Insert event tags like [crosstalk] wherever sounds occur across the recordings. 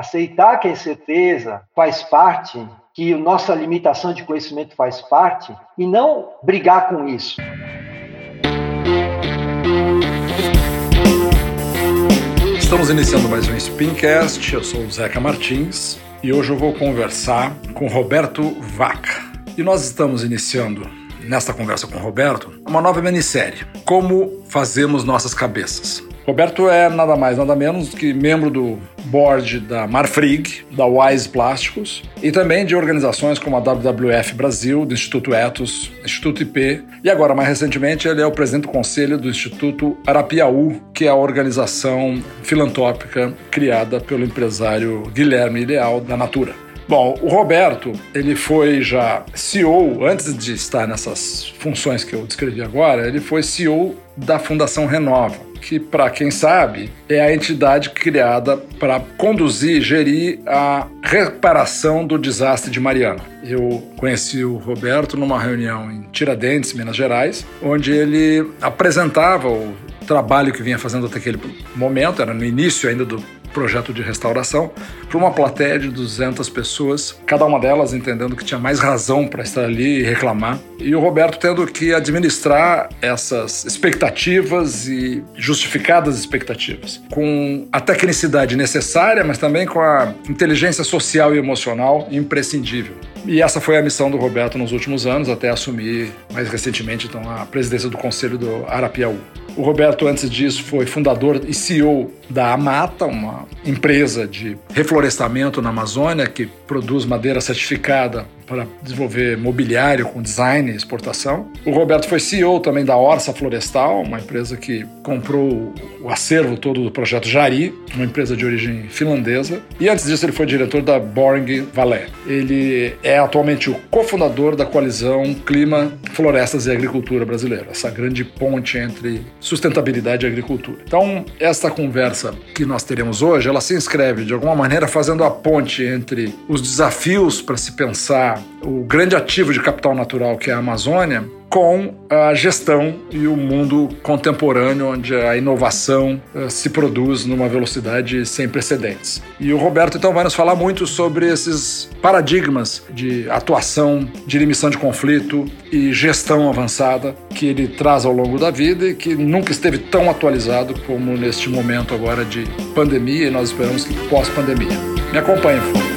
aceitar que a incerteza faz parte, que nossa limitação de conhecimento faz parte, e não brigar com isso. Estamos iniciando mais um Spincast. Eu sou o Zeca Martins e hoje eu vou conversar com Roberto Vaca. E nós estamos iniciando, nesta conversa com Roberto, uma nova minissérie: Como Fazemos Nossas Cabeças. Roberto é nada mais, nada menos que membro do board da Marfrig, da Wise Plásticos e também de organizações como a WWF Brasil, do Instituto Etos, Instituto IP e agora, mais recentemente, ele é o presidente do conselho do Instituto Arapiaú, que é a organização filantrópica criada pelo empresário Guilherme Leal da Natura. Bom, o Roberto, ele foi já CEO, antes de estar nessas funções que eu descrevi agora, ele foi CEO da Fundação Renova que, para quem sabe, é a entidade criada para conduzir, gerir a reparação do desastre de Mariana. Eu conheci o Roberto numa reunião em Tiradentes, Minas Gerais, onde ele apresentava o trabalho que vinha fazendo até aquele momento, era no início ainda do projeto de restauração para uma plateia de 200 pessoas, cada uma delas entendendo que tinha mais razão para estar ali e reclamar. E o Roberto tendo que administrar essas expectativas e justificadas expectativas, com a tecnicidade necessária, mas também com a inteligência social e emocional imprescindível. E essa foi a missão do Roberto nos últimos anos, até assumir mais recentemente então, a presidência do Conselho do Arapiaú. O Roberto, antes disso, foi fundador e CEO da Amata, uma empresa de reflorestamento na Amazônia que produz madeira certificada para desenvolver mobiliário com design e exportação. O Roberto foi CEO também da Orsa Florestal, uma empresa que comprou o acervo todo do projeto Jari, uma empresa de origem finlandesa. E antes disso ele foi diretor da Boring Valé. Ele é atualmente o cofundador da coalizão Clima, Florestas e Agricultura Brasileira, essa grande ponte entre sustentabilidade e agricultura. Então, esta conversa que nós teremos hoje, ela se inscreve de alguma maneira fazendo a ponte entre os desafios para se pensar o grande ativo de capital natural que é a Amazônia com a gestão e o mundo contemporâneo, onde a inovação uh, se produz numa velocidade sem precedentes. E o Roberto então vai nos falar muito sobre esses paradigmas de atuação, de limitação de conflito e gestão avançada que ele traz ao longo da vida e que nunca esteve tão atualizado como neste momento agora de pandemia e nós esperamos que pós-pandemia. Me acompanhe, por.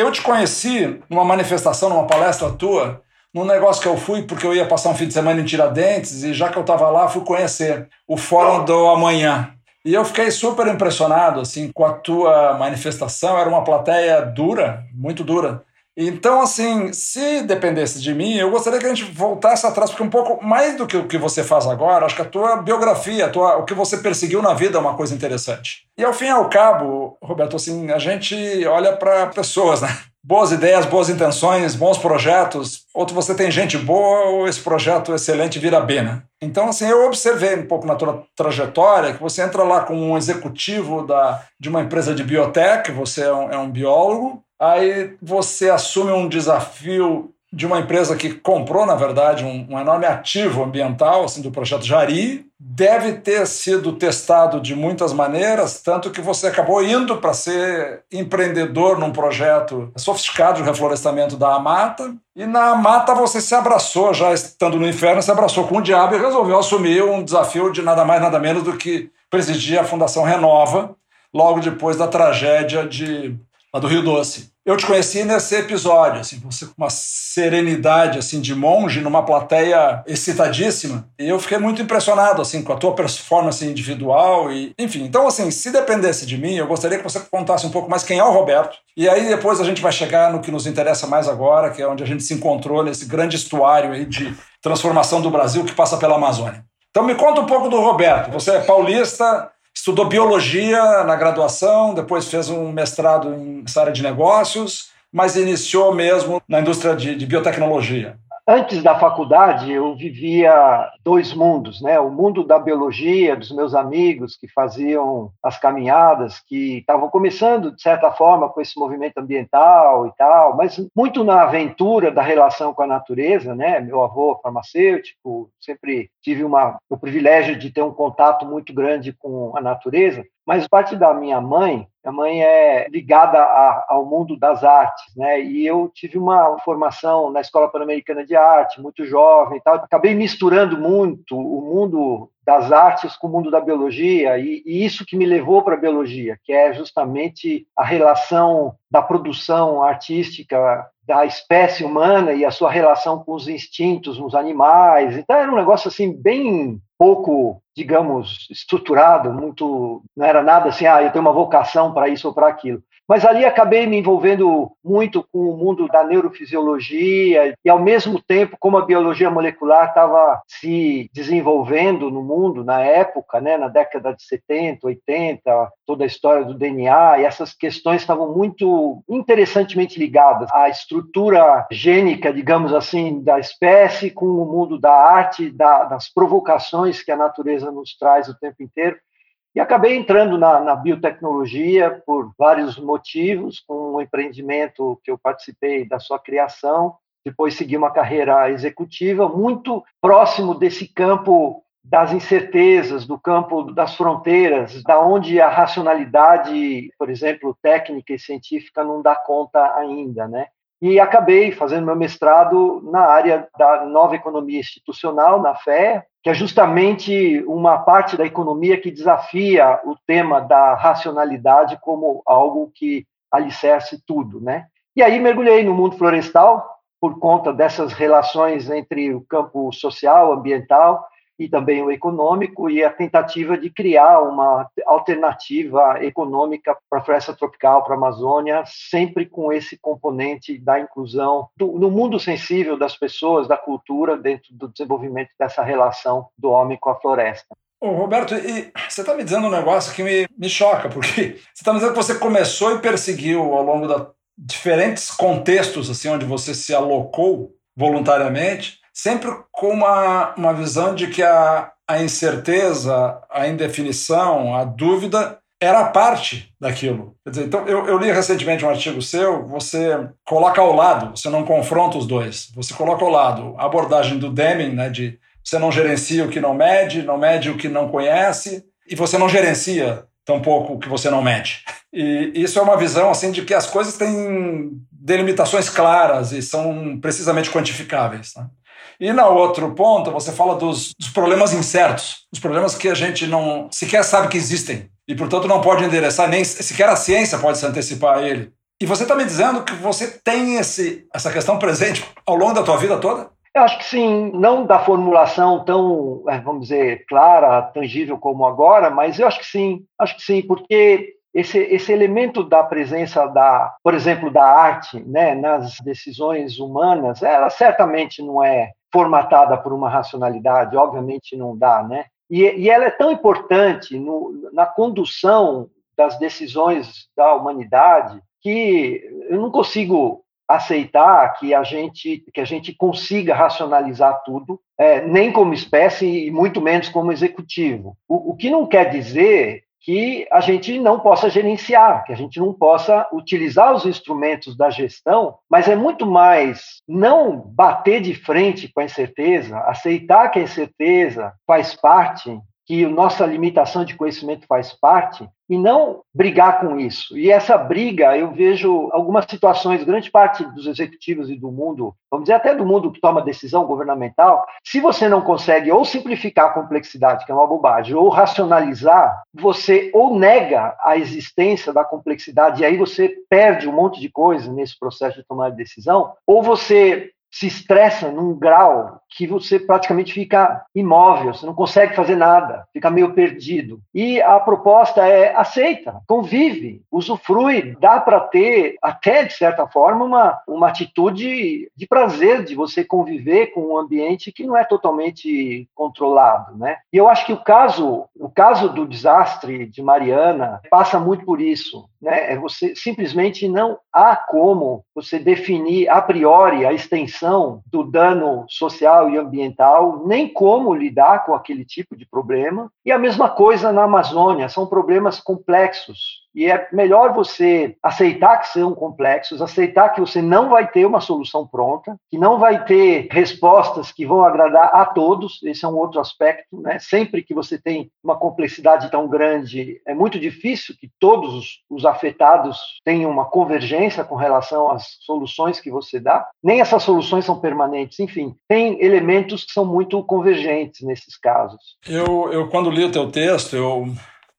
Eu te conheci numa manifestação, numa palestra tua, num negócio que eu fui porque eu ia passar um fim de semana em Tiradentes e já que eu estava lá, fui conhecer o Fórum do Amanhã. E eu fiquei super impressionado assim com a tua manifestação, era uma plateia dura, muito dura. Então, assim, se dependesse de mim, eu gostaria que a gente voltasse atrás, porque um pouco mais do que o que você faz agora, acho que a tua biografia, a tua, o que você perseguiu na vida é uma coisa interessante. E ao fim e ao cabo, Roberto, assim, a gente olha para pessoas, né? Boas ideias, boas intenções, bons projetos. Ou você tem gente boa, ou esse projeto excelente vira B, né? Então, assim, eu observei um pouco na tua trajetória que você entra lá como um executivo da, de uma empresa de biotech, você é um, é um biólogo, Aí você assume um desafio de uma empresa que comprou, na verdade, um, um, enorme ativo ambiental assim, do projeto Jari. Deve ter sido testado de muitas maneiras, tanto que você acabou indo para ser empreendedor num projeto sofisticado de reflorestamento da Amata. E na Amata você se abraçou, já estando no inferno, se abraçou com o diabo e resolveu assumir um desafio de nada mais, nada menos do que presidir a Fundação Renova, logo depois da tragédia de lá do Rio Doce. Eu te conheci nesse episódio, assim, você com uma serenidade assim de monge numa plateia excitadíssima, e eu fiquei muito impressionado assim com a tua performance individual e, enfim, então assim, se dependesse de mim, eu gostaria que você contasse um pouco mais quem é o Roberto. E aí depois a gente vai chegar no que nos interessa mais agora, que é onde a gente se encontrou nesse grande estuário aí de transformação do Brasil que passa pela Amazônia. Então me conta um pouco do Roberto. Você é paulista, Estudou biologia na graduação, depois fez um mestrado em área de negócios, mas iniciou mesmo na indústria de, de biotecnologia. Antes da faculdade, eu vivia dois mundos, né? O mundo da biologia, dos meus amigos que faziam as caminhadas, que estavam começando, de certa forma, com esse movimento ambiental e tal, mas muito na aventura da relação com a natureza, né? Meu avô farmacêutico, sempre tive uma, o privilégio de ter um contato muito grande com a natureza, mas parte da minha mãe, minha mãe é ligada a, ao mundo das artes, né? E eu tive uma formação na Escola Pan-Americana de Arte, muito jovem e tal. Acabei misturando muito o mundo das artes com o mundo da biologia e, e isso que me levou para a biologia, que é justamente a relação da produção artística da espécie humana e a sua relação com os instintos nos animais. Então era um negócio assim bem pouco, digamos, estruturado, muito não era nada assim, ah, eu tenho uma vocação para isso ou para aquilo. Mas ali acabei me envolvendo muito com o mundo da neurofisiologia e, ao mesmo tempo, como a biologia molecular estava se desenvolvendo no mundo na época, né, na década de 70, 80, toda a história do DNA, e essas questões estavam muito interessantemente ligadas à estrutura gênica, digamos assim, da espécie com o mundo da arte, da, das provocações que a natureza nos traz o tempo inteiro. E acabei entrando na, na, biotecnologia por vários motivos, com um empreendimento que eu participei da sua criação, depois segui uma carreira executiva muito próximo desse campo das incertezas, do campo das fronteiras, da onde a racionalidade, por exemplo, técnica e científica não dá conta ainda, né? E acabei fazendo meu mestrado na área da nova economia institucional, na FE, que é justamente uma parte da economia que desafia o tema da racionalidade como algo que alicerce tudo, né? E aí mergulhei no mundo florestal por conta dessas relações entre o campo social, ambiental e também o econômico, e a tentativa de criar uma alternativa econômica para a floresta tropical, para a Amazônia, sempre com esse componente da inclusão do, no mundo sensível das pessoas, da cultura, dentro do desenvolvimento dessa relação do homem com a floresta. Ô, Roberto, você está me dizendo um negócio que me, me choca, porque [laughs] você está me dizendo que você começou e perseguiu ao longo de diferentes contextos assim onde você se alocou voluntariamente sempre com uma, uma visão de que a, a incerteza, a indefinição, a dúvida era parte daquilo. Quer dizer, então, eu, eu, li recentemente um artigo seu, você coloca ao lado, você não confronta os dois, você coloca ao lado a abordagem do Deming, né, de você não gerencia o que não mede, não mede o que não conhece, e você não gerencia tampouco o que você não mede. E isso é uma visão assim de que as coisas têm delimitações claras e são precisamente quantificáveis. Né? E na outro ponto, você fala dos, dos problemas incertos, os problemas que a gente não sequer sabe que existem e, portanto, não pode endereçar, nem sequer a ciência pode se antecipar a ele. E você está me dizendo que você tem esse, essa questão presente ao longo da tua vida toda? Eu acho que sim, não da formulação tão, é, vamos dizer, clara, tangível como agora, mas eu acho que sim, acho que sim, porque esse, esse elemento da presença da, por exemplo, da arte, né, nas decisões humanas, ela certamente não é formatada por uma racionalidade, obviamente não dá, né? E, e ela é tão importante no, na condução das decisões da humanidade que eu não consigo aceitar que a gente que a gente consiga racionalizar tudo, é, nem como espécie e muito menos como executivo. O, o que não quer dizer que a gente não possa gerenciar, que a gente não possa utilizar os instrumentos da gestão, mas é muito mais não bater de frente com a incerteza, aceitar que a incerteza faz parte que nossa limitação de conhecimento faz parte e não brigar com isso. E essa briga, eu vejo algumas situações, grande parte dos executivos e do mundo, vamos dizer até do mundo que toma decisão governamental, se você não consegue ou simplificar a complexidade, que é uma bobagem, ou racionalizar, você ou nega a existência da complexidade e aí você perde um monte de coisa nesse processo de tomar decisão, ou você se estressa num grau que você praticamente fica imóvel, você não consegue fazer nada, fica meio perdido. E a proposta é aceita, convive, usufrui, dá para ter até de certa forma uma, uma atitude de prazer de você conviver com um ambiente que não é totalmente controlado, né? E eu acho que o caso, o caso do desastre de Mariana passa muito por isso né? É você simplesmente não há como você definir a priori a extensão do dano social e ambiental, nem como lidar com aquele tipo de problema. E a mesma coisa na Amazônia, são problemas complexos e é melhor você aceitar que são complexos, aceitar que você não vai ter uma solução pronta, que não vai ter respostas que vão agradar a todos. Esse é um outro aspecto, né? Sempre que você tem uma complexidade tão grande, é muito difícil que todos os afetados tenham uma convergência com relação às soluções que você dá. Nem essas soluções são permanentes. Enfim, tem elementos que são muito convergentes nesses casos. Eu, eu quando li o teu texto, eu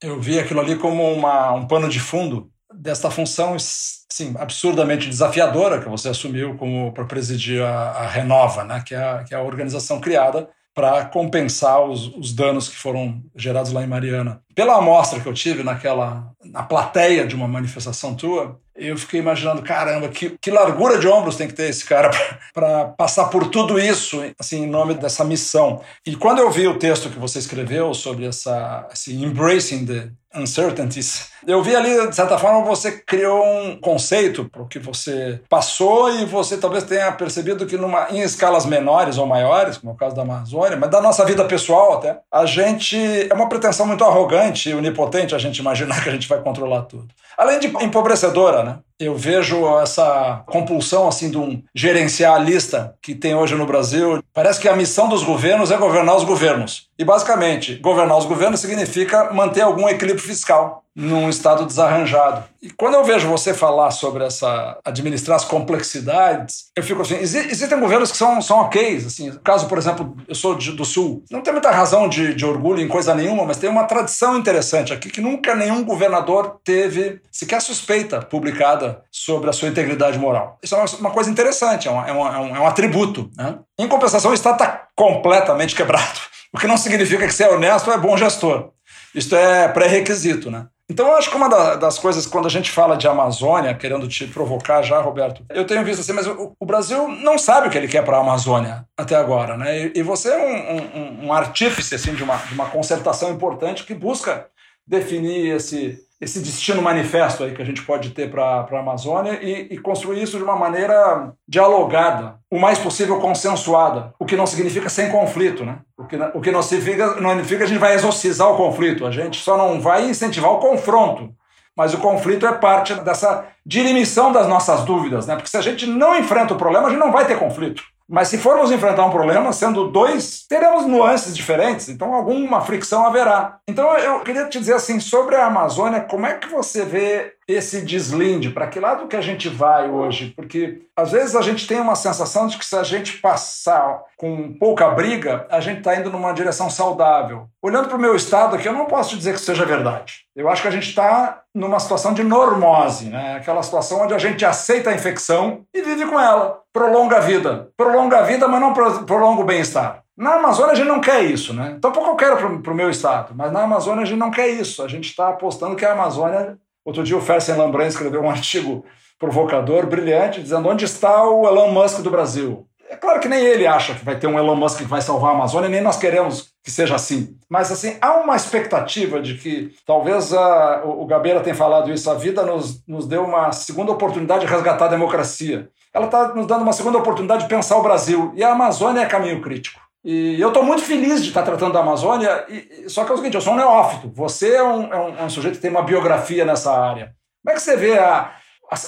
eu vi aquilo ali como uma, um pano de fundo desta função sim, absurdamente desafiadora que você assumiu como para presidir a, a, Renova, né, que, é a, que é a organização criada para compensar os, os, danos que foram gerados lá em Mariana. Pela amostra que eu tive naquela na plateia de uma manifestação tua, eu fiquei imaginando, caramba, que, que largura de ombros tem que ter esse cara [laughs] para passar por tudo isso, assim, em nome dessa missão. E quando eu vi o texto que você escreveu sobre essa, esse embracing the uncertainties, eu vi ali, de certa forma, você criou um conceito para o que você passou e você talvez tenha percebido que numa, em escalas menores ou maiores, como é o caso da Amazônia, mas da nossa vida pessoal até, a gente é uma pretensão muito arrogante e onipotente a gente imaginar [laughs] que a gente vai controlar tudo. Além de empobrecedora, né? Eu vejo essa compulsão assim de um gerencialista que tem hoje no Brasil. Parece que a missão dos governos é governar os governos. E basicamente, governar os governos significa manter algum equilíbrio fiscal num estado desarranjado. E quando eu vejo você falar sobre essa administrar as complexidades, eu fico assim, existem governos que são, são ok, assim, caso, por exemplo, eu sou de, do Sul, não tem muita razão de, de orgulho em coisa nenhuma, mas tem uma tradição interessante aqui que nunca nenhum governador teve sequer suspeita publicada sobre a sua integridade moral. Isso é uma, coisa interessante, é, é, uma, é, um, é um atributo. Né? Em compensação, o Estado está completamente quebrado, [laughs] o que não significa que ser honesto é bom gestor. Isto é pré-requisito, né? Então, eu acho que uma das coisas, quando a gente fala de Amazônia, querendo te provocar já, Roberto, eu tenho visto assim, mas o, Brasil não sabe o que ele quer para a Amazônia até agora, né? E, você é um, um, um artífice assim, de, uma, de uma concertação importante que busca definir esse, esse destino manifesto aí que a gente pode ter para a Amazônia e, e, construir isso de uma maneira dialogada, o mais possível consensuada, o que não significa sem conflito, né? O que, o que não significa, não significa a gente vai exorcizar o conflito, a gente só não vai incentivar o confronto, mas o conflito é parte dessa dirimição das nossas dúvidas, né? Porque se a gente não enfrenta o problema, a gente não vai ter conflito. Mas se formos enfrentar um problema, sendo dois, teremos nuances diferentes, então alguma fricção haverá. Então eu queria te dizer assim, sobre a Amazônia, como é que você vê esse deslinde? Para que lado que a gente vai hoje? Porque às vezes a gente tem uma sensação de que se a gente passar com pouca briga, a gente está indo numa direção saudável. Olhando para o meu estado aqui, eu não posso dizer que seja verdade. Eu acho que a gente está numa situação de normose, né? aquela situação onde a gente aceita a infecção e vive com ela. Prolonga a vida. Prolonga a vida, mas não prolonga o bem-estar. Na Amazônia a gente não quer isso, né? Então, pouco eu quero para o meu estado, mas na Amazônia a gente não quer isso. A gente está apostando que a Amazônia Outro dia o Fersen Lambran escreveu um artigo provocador, brilhante, dizendo onde está o Elon Musk do Brasil. É claro que nem ele acha que vai ter um Elon Musk que vai salvar a Amazônia, nem nós queremos que seja assim. Mas assim, há uma expectativa de que talvez a, o Gabeira tenha falado isso, a vida nos, nos deu uma segunda oportunidade de resgatar a democracia. Ela está nos dando uma segunda oportunidade de pensar o Brasil. E a Amazônia é caminho crítico. E eu estou muito feliz de estar tratando da Amazônia, e, só que é o seguinte, eu sou um neófito, você é um, é um, é um sujeito que tem uma biografia nessa área. Como é que você vê a,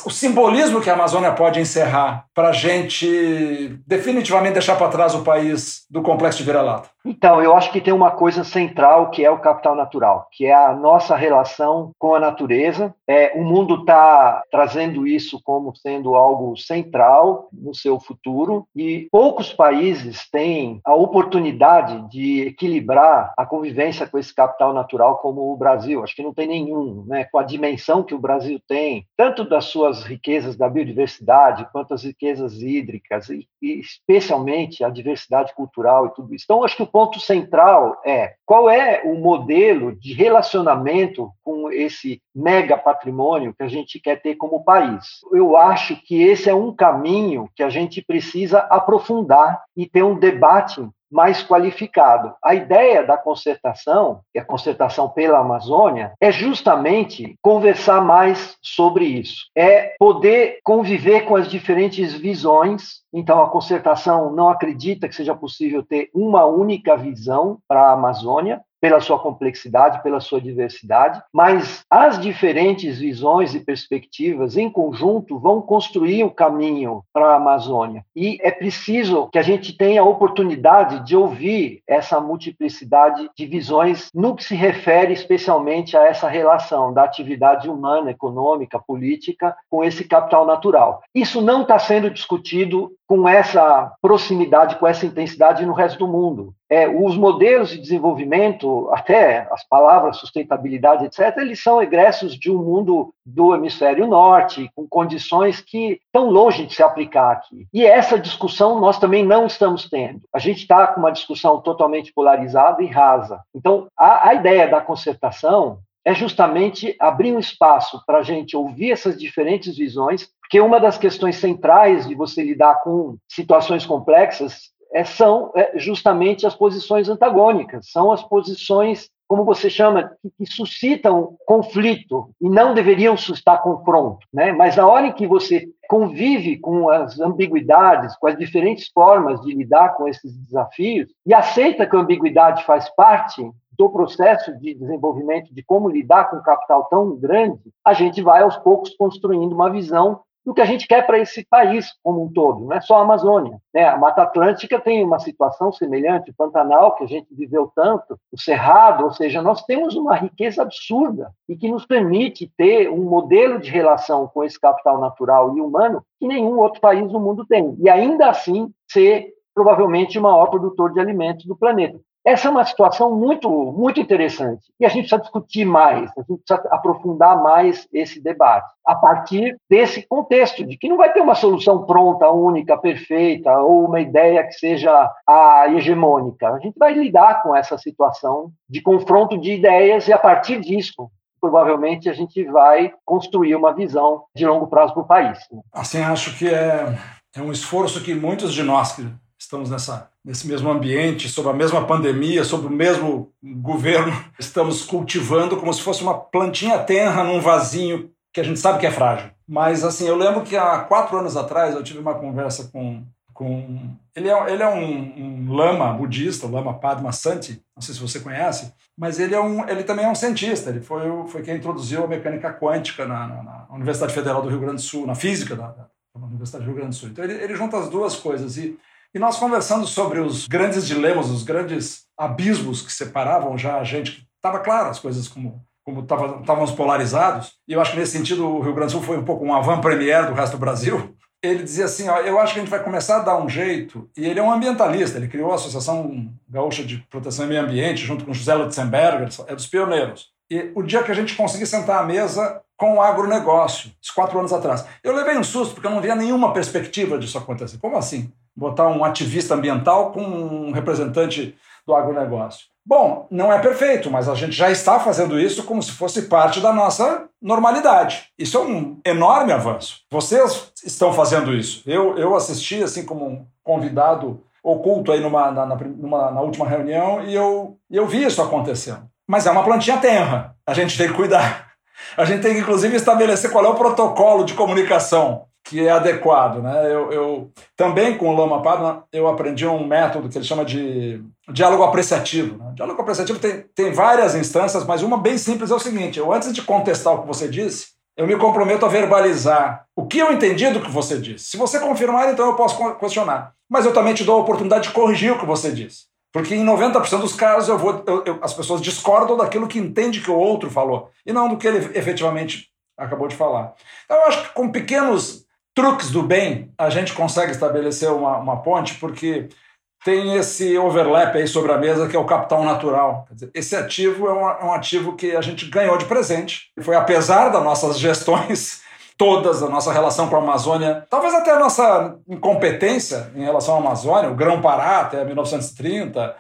o simbolismo que a Amazônia pode encerrar para a gente definitivamente deixar para trás o país do complexo de vira-lata? Então, eu acho que tem uma coisa central que é o capital natural, que é a nossa relação com a natureza. É, o mundo está trazendo isso como sendo algo central no seu futuro e poucos países têm a oportunidade de equilibrar a convivência com esse capital natural como o Brasil. Acho que não tem nenhum, né? Com a dimensão que o Brasil tem, tanto das suas riquezas da biodiversidade quanto as riquezas hídricas e, e especialmente a diversidade cultural e tudo isso. Então, acho que o ponto central é qual é o modelo de relacionamento com esse mega patrimônio que a gente quer ter como país. Eu acho que esse é um caminho que a gente precisa aprofundar e ter um debate mais qualificado. A ideia da concertação, e a concertação pela Amazônia, é justamente conversar mais sobre isso. É poder conviver com as diferentes visões. Então, a concertação não acredita que seja possível ter uma única visão para a Amazônia, pela sua complexidade, pela sua diversidade, mas as diferentes visões e perspectivas em conjunto vão construir o caminho para a Amazônia. E é preciso que a gente tenha a oportunidade de ouvir essa multiplicidade de visões no que se refere especialmente a essa relação da atividade humana, econômica, política com esse capital natural. Isso não está sendo discutido com essa proximidade, com essa intensidade no resto do mundo. É, os modelos de desenvolvimento, até as palavras sustentabilidade, etc., eles são egressos de um mundo do hemisfério norte, com condições que estão longe de se aplicar aqui. E essa discussão nós também não estamos tendo. A gente está com uma discussão totalmente polarizada e rasa. Então, a, a ideia da concertação é justamente abrir um espaço para a gente ouvir essas diferentes visões, porque uma das questões centrais de você lidar com situações complexas é, são é, justamente as posições antagônicas, são as posições, como você chama, que, que, suscitam conflito e não deveriam suscitar confronto. Né? Mas na hora em que você convive com as ambiguidades, com as diferentes formas de lidar com esses desafios e aceita que a ambiguidade faz parte do processo de desenvolvimento de como lidar com um capital tão grande, a gente vai aos poucos construindo uma visão do que a gente quer para esse país como um todo, não é só a Amazônia. Né? A Mata Atlântica tem uma situação semelhante, o Pantanal, que a gente viveu tanto, o Cerrado, ou seja, nós temos uma riqueza absurda e que nos permite ter um modelo de relação com esse capital natural e humano que nenhum outro país do mundo tem. E ainda assim ser provavelmente o maior produtor de alimentos do planeta. Essa é uma situação muito, muito interessante. E a gente precisa discutir mais, a gente precisa aprofundar mais esse debate, a partir desse contexto, de que não vai ter uma solução pronta, única, perfeita, ou uma ideia que seja a hegemônica. A gente vai lidar com essa situação de confronto de ideias e, a partir disso, provavelmente a gente vai construir uma visão de longo prazo para o país. Assim, acho que é, é um esforço que muitos de nós que estamos nessa, nesse mesmo ambiente, sob a mesma pandemia, sob o mesmo governo, [laughs] estamos cultivando como se fosse uma plantinha tenra num vasinho que a gente sabe que é frágil. Mas, assim, eu lembro que há quatro anos atrás eu tive uma conversa com. com ele é, ele é um, um lama budista, o lama Padma Santi, não sei se você conhece, mas ele, é um, ele também é um cientista. Ele foi, foi quem introduziu a mecânica quântica na, na, na Universidade Federal do Rio Grande do Sul, na física da, da Universidade do Rio Grande do Sul. Então, ele, ele junta as duas coisas. E e nós conversando sobre os grandes dilemas, os grandes abismos que separavam já a gente, estava claro as coisas como como estávamos polarizados, e eu acho que nesse sentido o Rio Grande do Sul foi um pouco um avant-première do resto do Brasil, [laughs] ele dizia assim, ó, eu acho que a gente vai começar a dar um jeito, e ele é um ambientalista, ele criou a Associação Gaúcha de Proteção e Meio Ambiente, junto com José Lutzenberger, é dos pioneiros. E o dia que a gente conseguir sentar à mesa com o agronegócio, esses quatro anos atrás. Eu levei um susto, porque eu não via nenhuma perspectiva disso acontecer. Como assim? Botar um ativista ambiental com um representante do agronegócio. Bom, não é perfeito, mas a gente já está fazendo isso como se fosse parte da nossa normalidade. Isso é um enorme avanço. Vocês estão fazendo isso. Eu, eu assisti assim como um convidado oculto aí numa, na, numa, na última reunião e eu, eu vi isso acontecendo. Mas é uma plantinha tenra. A gente tem que cuidar. A gente tem que, inclusive, estabelecer qual é o protocolo de comunicação que é adequado. Né? Eu, eu também com o Lama Padma eu aprendi um método que ele chama de diálogo apreciativo. Né? Diálogo apreciativo tem, tem várias instâncias, mas uma bem simples é o seguinte: eu antes de contestar o que você disse, eu me comprometo a verbalizar o que eu entendi do que você disse. Se você confirmar, então eu posso questionar. Mas eu também te dou a oportunidade de corrigir o que você disse. Porque em 90% dos casos eu vou, eu, eu, as pessoas discordam daquilo que entende que o outro falou e não do que ele efetivamente acabou de falar. Então eu acho que com pequenos truques do bem, a gente consegue estabelecer uma, uma ponte, porque tem esse overlap aí sobre a mesa que é o capital natural. Dizer, esse ativo é um, é um, ativo que a gente ganhou de presente. Foi apesar das nossas gestões [laughs] todas, a nossa relação com a Amazônia, talvez até a nossa incompetência em relação à Amazônia, o Grão-Pará até 1930,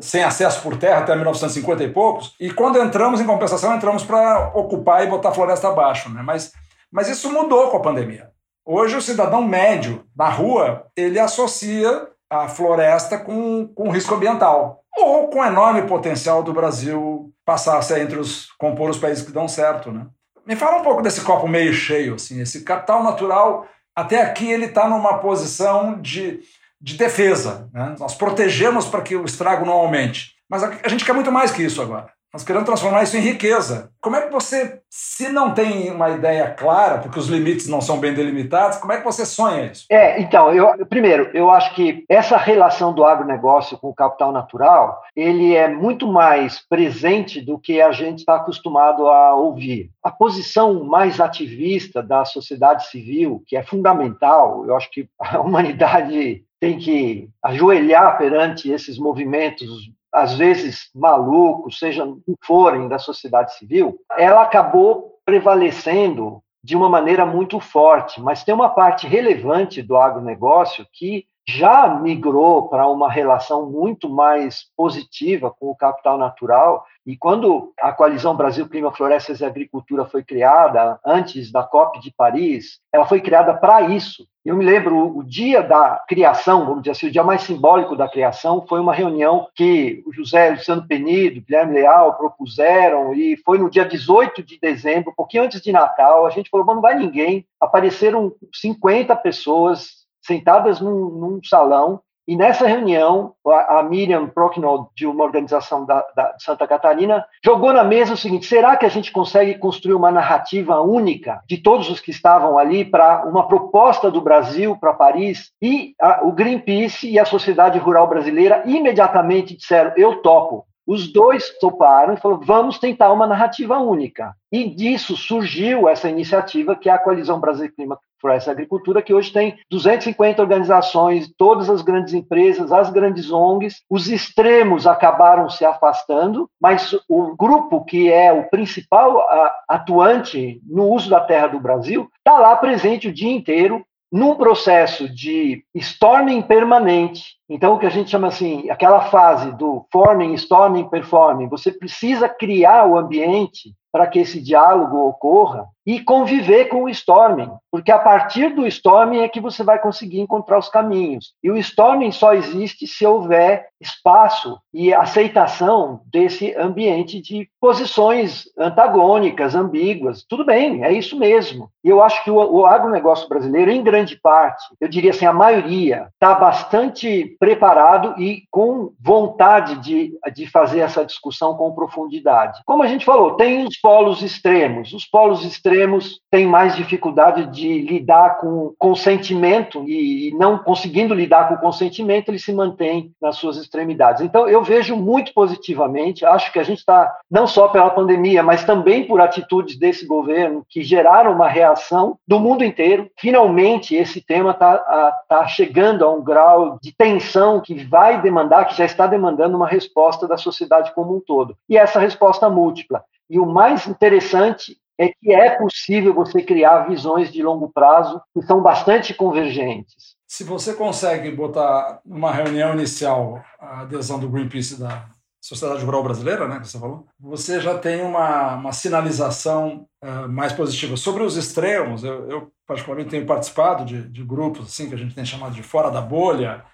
sem acesso por terra até 1950 e poucos. E quando entramos, em compensação, entramos para ocupar e botar a floresta abaixo. Né? Mas, mas isso mudou com a pandemia. Hoje, o cidadão médio na rua ele associa a floresta com, com risco ambiental ou com o enorme potencial do Brasil passar a ser entre os compor os países que dão certo, né? Me fala um pouco desse copo meio cheio, assim, esse capital natural. Até aqui ele está numa posição de, de defesa. Né? Nós protegemos para que o estrago não aumente. Mas a, a gente quer muito mais que isso agora. Nós queremos transformar isso em riqueza. Como é que você, se não tem uma ideia clara, porque os limites não são bem delimitados, como é que você sonha isso? É, então, eu, primeiro, eu acho que essa relação do agronegócio com o capital natural, ele é muito mais presente do que a gente está acostumado a ouvir. A posição mais ativista da sociedade civil, que é fundamental, eu acho que a [laughs] humanidade tem que ajoelhar perante esses movimentos às vezes malucos, sejam forem da sociedade civil, ela acabou prevalecendo de uma maneira muito forte, mas tem uma parte relevante do agronegócio que já migrou para uma relação muito mais positiva com o capital natural. E quando a coalizão Brasil Clima, Florestas e Agricultura foi criada, antes da COP de Paris, ela foi criada para isso. Eu me lembro, o dia da criação, vamos dizer assim, o dia mais simbólico da criação, foi uma reunião que o José Luciano Penido, Guilherme Leal propuseram, e foi no dia 18 de dezembro, um pouquinho antes de Natal, a gente falou, não vai ninguém, apareceram 50 pessoas sentadas num, num salão, e nessa reunião, a, Miriam Procknold, de uma organização da, da, de Santa Catarina, jogou na mesa o seguinte: será que a gente consegue construir uma narrativa única de todos os que estavam ali para uma proposta do Brasil para Paris? E a, o Greenpeace e a Sociedade Rural Brasileira imediatamente disseram: eu topo. Os dois toparam e falaram: vamos tentar uma narrativa única. E disso surgiu essa iniciativa que é a Coalizão Brasil Clima Floresta e Agricultura, que hoje tem 250 organizações, todas as grandes empresas, as grandes ONGs. Os extremos acabaram se afastando, mas o grupo que é o principal atuante no uso da terra do Brasil está lá presente o dia inteiro, num processo de storming permanente, então o que a gente chama assim, aquela fase do forming, storming, performing, você precisa criar o ambiente para que esse diálogo ocorra e conviver com o storming, porque a partir do storming é que você vai conseguir encontrar os caminhos. E o storming só existe se houver espaço e aceitação desse ambiente de posições antagônicas, ambíguas. Tudo bem, é isso mesmo. E eu acho que o, o agronegócio brasileiro, em grande parte, eu diria assim, a maioria, está bastante preparado e com vontade de, de fazer essa discussão com profundidade. Como a gente falou, tem os polos extremos. Os polos extremos têm mais dificuldade de lidar com consentimento e, não conseguindo lidar com o consentimento, ele se mantém nas suas extremidades. Então, eu vejo muito positivamente, acho que a gente está, não só pela pandemia, mas também por atitudes desse governo que geraram uma reação do mundo inteiro. Finalmente, esse tema está tá chegando a um grau de tensão que vai demandar, que já está demandando uma resposta da sociedade como um todo. E essa resposta múltipla. E o mais interessante é que é possível você criar visões de longo prazo que são bastante convergentes. Se você consegue botar numa reunião inicial a adesão do Greenpeace da Sociedade Rural Brasileira, né, que você falou, você já tem uma, uma sinalização uh, mais positiva. Sobre os extremos, eu, eu particularmente tenho participado de, de grupos assim que a gente tem chamado de fora da bolha,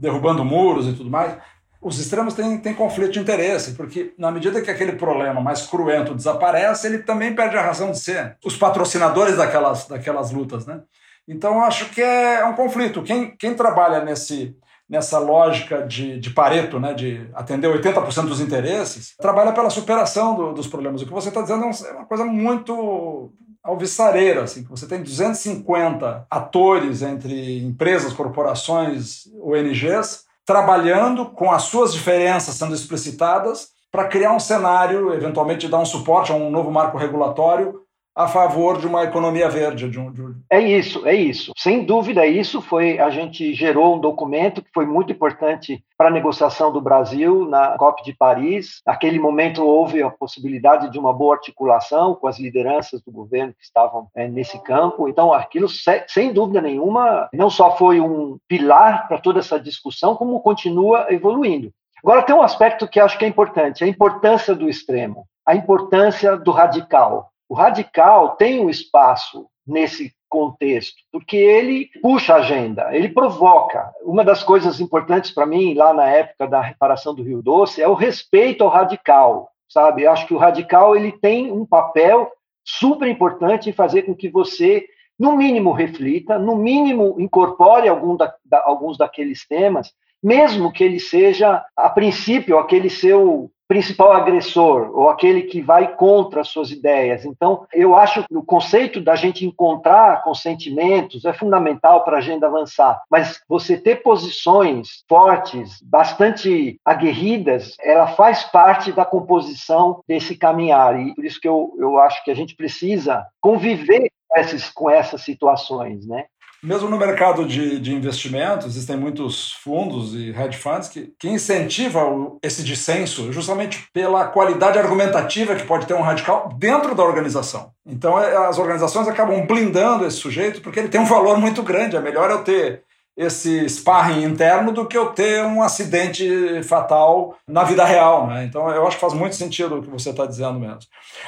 derrubando muros e tudo mais os extremos têm, têm conflito de interesse, porque na medida que aquele problema mais cruento desaparece, ele também perde a razão de ser. Os patrocinadores daquelas, daquelas lutas, né? Então, acho que é um conflito. Quem, quem trabalha nesse, nessa lógica de, de Pareto, né, de atender 80% dos interesses, trabalha pela superação do, dos problemas. O que você está dizendo é, é uma coisa muito alvissareira, assim, que você tem 250 atores entre empresas, corporações, ONGs, trabalhando com as suas diferenças sendo explicitadas para criar um cenário, eventualmente dar um suporte a um novo marco regulatório a favor de uma economia verde. De um, de... É isso, é isso. Sem dúvida, isso foi. A gente gerou um documento que foi muito importante para a negociação do Brasil na COP de Paris. Naquele momento houve a possibilidade de uma boa articulação com as lideranças do governo que estavam é, nesse campo. Então, aquilo, sem dúvida nenhuma, não só foi um pilar para toda essa discussão, como continua evoluindo. Agora, tem um aspecto que acho que é importante: a importância do extremo, a importância do radical. O radical tem um espaço nesse contexto, porque ele puxa a agenda, ele provoca. Uma das coisas importantes para mim, lá na época da reparação do Rio Doce, é o respeito ao radical, sabe? Eu acho que o radical ele tem um papel super importante em fazer com que você, no mínimo, reflita, no mínimo, incorpore algum da, da, alguns daqueles temas, mesmo que ele seja, a princípio, aquele seu principal agressor ou aquele que vai contra as suas ideias. Então, eu acho que o conceito da gente encontrar consentimentos é fundamental para a agenda avançar, mas você ter posições fortes, bastante aguerridas, ela faz parte da composição desse caminhar e por isso que eu, eu acho que a gente precisa conviver com essas, com essas situações, né? Mesmo no mercado de, de investimentos, existem muitos fundos e hedge funds que, que incentivam esse dissenso justamente pela qualidade argumentativa que pode ter um radical dentro da organização. Então, é, as organizações acabam blindando esse sujeito porque ele tem um valor muito grande. É melhor eu ter esse sparring interno do que eu ter um acidente fatal na vida real. Né? Então, eu acho que faz muito sentido o que você está dizendo mesmo.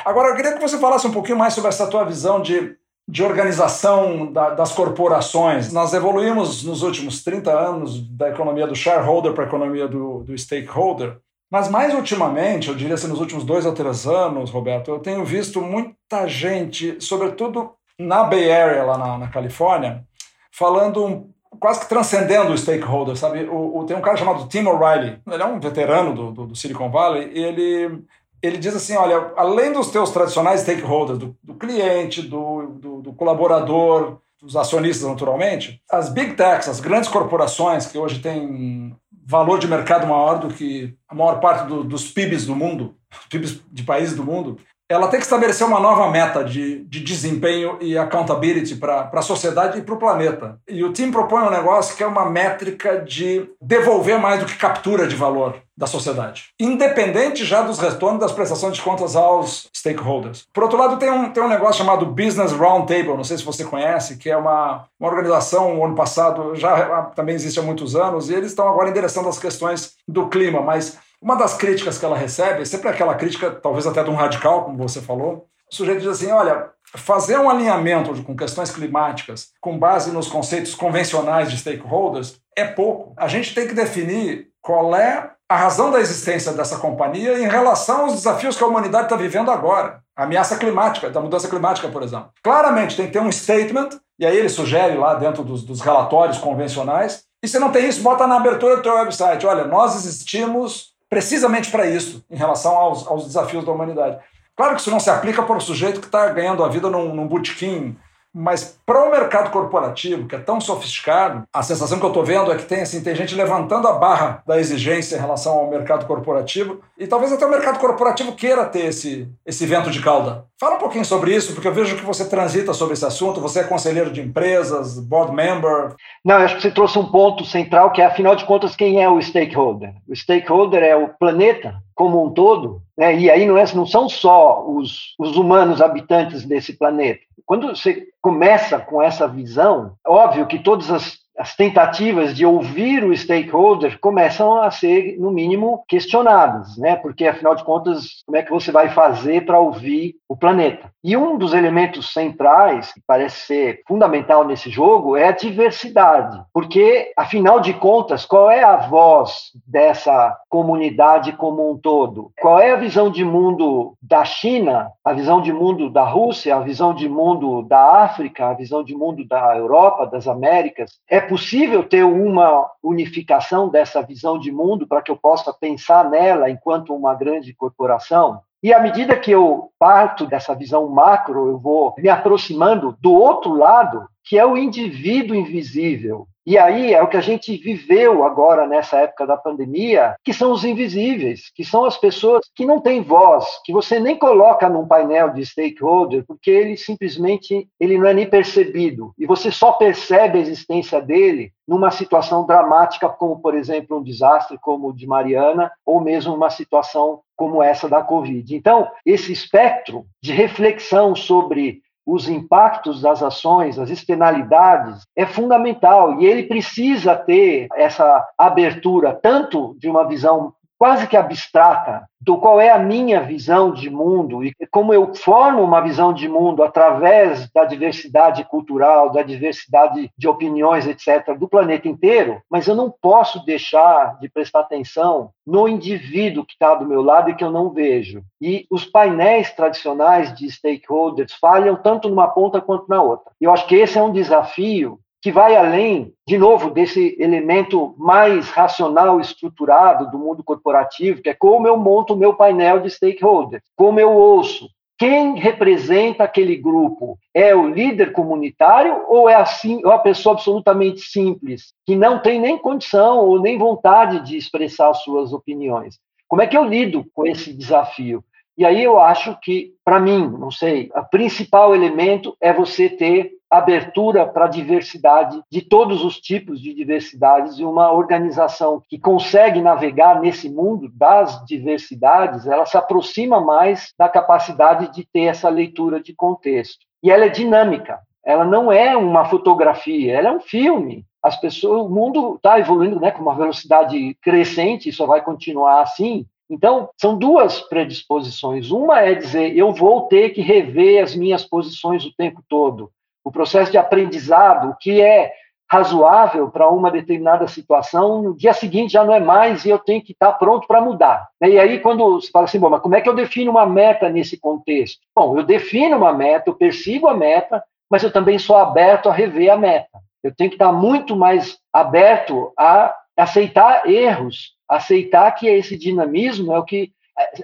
Agora, eu queria que você falasse um pouquinho mais sobre essa tua visão de de organização da, das corporações. Nós evoluímos nos últimos 30 anos da economia do shareholder para a economia do, do stakeholder. Mas mais ultimamente, eu diria assim, nos últimos dois ou três anos, Roberto, eu tenho visto muita gente, sobretudo na Bay Area, lá na, na Califórnia, falando quase que transcendendo o stakeholder, sabe? O, o, tem um cara chamado Tim O'Reilly, ele é um veterano do, do, do Silicon Valley, ele ele diz assim: olha, além dos teus tradicionais stakeholders, do, do cliente, do, do, do, colaborador, dos acionistas, naturalmente, as big techs, as grandes corporações que hoje têm valor de mercado maior do que a maior parte do, dos PIBs do mundo, [laughs] PIBs de países do mundo, ela tem que estabelecer uma nova meta de, de desempenho e accountability para a sociedade e para o planeta. E o time propõe um negócio que é uma métrica de devolver mais do que captura de valor da sociedade, independente já dos retornos das prestações de contas aos stakeholders. Por outro lado, tem um, tem um negócio chamado Business Roundtable, não sei se você conhece, que é uma, uma organização, o ano passado, já também existe há muitos anos, e eles estão agora endereçando as questões do clima, mas uma das críticas que ela recebe, sempre aquela crítica, talvez até de um radical, como você falou, o sujeito diz assim: olha, fazer um alinhamento com questões climáticas com base nos conceitos convencionais de stakeholders é pouco. A gente tem que definir qual é a razão da existência dessa companhia em relação aos desafios que a humanidade está vivendo agora. A ameaça climática, da mudança climática, por exemplo. Claramente tem que ter um statement, e aí ele sugere lá dentro dos, dos relatórios convencionais. E se não tem isso, bota na abertura do teu website. Olha, nós existimos precisamente para isso, em relação aos, aos, desafios da humanidade. Claro que isso não se aplica para o sujeito que está ganhando a vida num, num botequim mas para o mercado corporativo, que é tão sofisticado, a sensação que eu estou vendo é que tem, assim, tem gente levantando a barra da exigência em relação ao mercado corporativo, e talvez até o mercado corporativo queira ter esse, esse vento de cauda. Fala um pouquinho sobre isso, porque eu vejo que você transita sobre esse assunto, você é conselheiro de empresas, board member. Não, acho que você trouxe um ponto central, que é, afinal de contas, quem é o stakeholder? O stakeholder é o planeta como um todo, né? e aí não, é, não são só os, os humanos habitantes desse planeta. Quando você começa com essa visão, óbvio que todas as as tentativas de ouvir o stakeholder começam a ser, no mínimo, questionadas, né? Porque, afinal de contas, como é que você vai fazer para ouvir o planeta? E um dos elementos centrais, que parece ser fundamental nesse jogo, é a diversidade. Porque, afinal de contas, qual é a voz dessa comunidade como um todo? Qual é a visão de mundo da China, a visão de mundo da Rússia, a visão de mundo da África, a visão de mundo da Europa, das Américas? É possível ter uma unificação dessa visão de mundo para que eu possa pensar nela enquanto uma grande corporação? E à medida que eu parto dessa visão macro, eu vou me aproximando do outro lado, que é o indivíduo invisível, e aí é o que a gente viveu agora nessa época da pandemia, que são os invisíveis, que são as pessoas que não têm voz, que você nem coloca num painel de stakeholder, porque ele simplesmente ele não é nem percebido. E você só percebe a existência dele numa situação dramática, como por exemplo um desastre como o de Mariana, ou mesmo uma situação como essa da Covid. Então, esse espectro de reflexão sobre os impactos das ações, as externalidades, é fundamental. E ele precisa ter essa abertura tanto de uma visão quase que abstrata do qual é a minha visão de mundo e como eu formo uma visão de mundo através da diversidade cultural, da diversidade de opiniões, etc., do planeta inteiro, mas eu não posso deixar de prestar atenção no indivíduo que está do meu lado e que eu não vejo. E os painéis tradicionais de stakeholders falham tanto numa ponta quanto na outra. Eu acho que esse é um desafio que vai além, de novo, desse elemento mais racional estruturado do mundo corporativo, que é como eu monto o meu painel de stakeholders, como eu ouço. Quem representa aquele grupo? É o líder comunitário ou é assim, ou a pessoa absolutamente simples, que não tem nem condição ou nem vontade de expressar suas opiniões? Como é que eu lido com esse desafio? E aí eu acho que, para mim, não sei, o principal elemento é você ter abertura para a diversidade de todos os tipos de diversidades e uma organização que consegue navegar nesse mundo das diversidades, ela se aproxima mais da capacidade de ter essa leitura de contexto. E ela é dinâmica, ela não é uma fotografia, ela é um filme. As pessoas, o mundo está evoluindo, né, com uma velocidade crescente, e só vai continuar assim. Então, são duas predisposições. Uma é dizer, eu vou ter que rever as minhas posições o tempo todo o processo de aprendizado, o que é razoável para uma determinada situação, no dia seguinte já não é mais e eu tenho que estar pronto para mudar. E aí, quando você fala assim, bom, mas como é que eu defino uma meta nesse contexto? Bom, eu defino uma meta, eu persigo a meta, mas eu também sou aberto a rever a meta. Eu tenho que estar muito mais aberto a aceitar erros, aceitar que esse dinamismo é o que.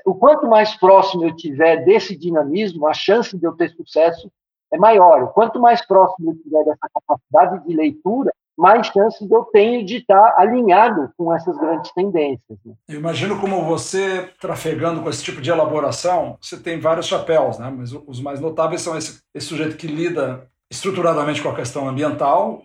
O quanto mais próximo eu tiver desse dinamismo, a chance de eu ter sucesso é maior. Quanto mais próximo eu estiver dessa capacidade de leitura, mais chances eu tenho de estar alinhado com essas grandes tendências. Né? Eu imagino como você, trafegando com esse tipo de elaboração, você tem vários chapéus, né? mas os mais notáveis são esse, esse sujeito que lida estruturadamente com a questão ambiental,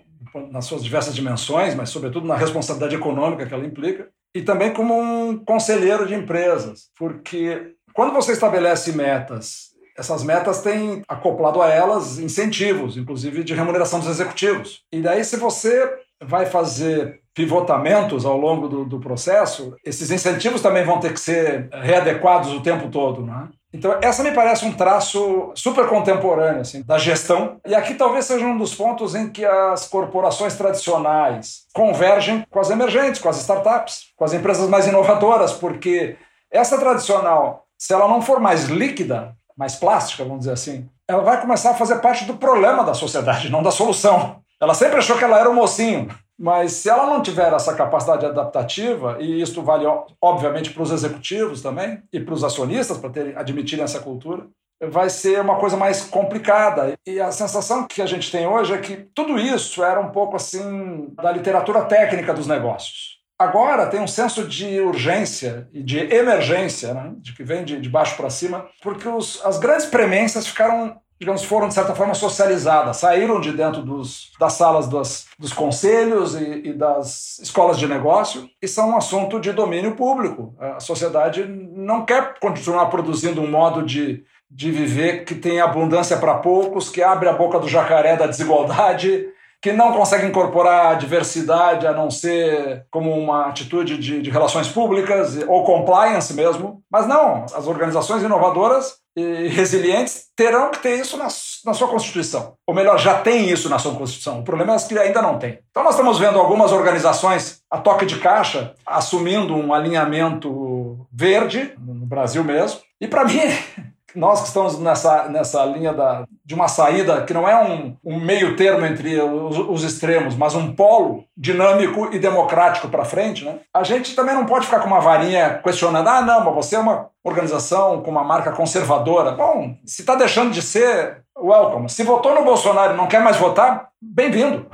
nas suas diversas dimensões, mas sobretudo na responsabilidade econômica que ela implica, e também como um conselheiro de empresas, porque quando você estabelece metas essas metas têm acoplado a elas incentivos, inclusive de remuneração dos executivos. E daí, se você vai fazer pivotamentos ao longo do, do processo, esses incentivos também vão ter que ser readequados o tempo todo. Né? Então, essa me parece um traço super contemporâneo assim, da gestão. E aqui talvez seja um dos pontos em que as corporações tradicionais convergem com as emergentes, com as startups, com as empresas mais inovadoras, porque essa tradicional, se ela não for mais líquida, mais plástica, vamos dizer assim, ela vai começar a fazer parte do problema da sociedade, não da solução. Ela sempre achou que ela era o um mocinho, mas se ela não tiver essa capacidade adaptativa, e isso vale obviamente para os executivos também e para os acionistas para terem, admitirem essa cultura, vai ser uma coisa mais complicada. E a sensação que a gente tem hoje é que tudo isso era um pouco assim da literatura técnica dos negócios. Agora tem um senso de urgência e de emergência, né? de que vem de, de baixo para cima, porque os, as grandes premências ficaram, digamos, foram de certa forma socializadas, saíram de dentro dos, das salas dos, conselhos e, e das escolas de negócio e são um assunto de domínio público. A sociedade não quer continuar produzindo um modo de, de viver que tem abundância para poucos, que abre a boca do jacaré da desigualdade que não consegue incorporar a diversidade a não ser como uma atitude de, de, relações públicas ou compliance mesmo. Mas não, as organizações inovadoras e resilientes terão que ter isso na, na sua Constituição. Ou melhor, já tem isso na sua Constituição. O problema é que ainda não tem. Então nós estamos vendo algumas organizações a toque de caixa assumindo um alinhamento verde, no Brasil mesmo. E para mim [laughs] nós que estamos nessa, nessa linha da, de uma saída que não é um, um meio termo entre os, os, extremos, mas um polo dinâmico e democrático para frente, né? a gente também não pode ficar com uma varinha questionando: ah, não, mas você é uma organização com uma marca conservadora. Bom, se está deixando de ser, welcome. Se votou no Bolsonaro e não quer mais votar, bem-vindo.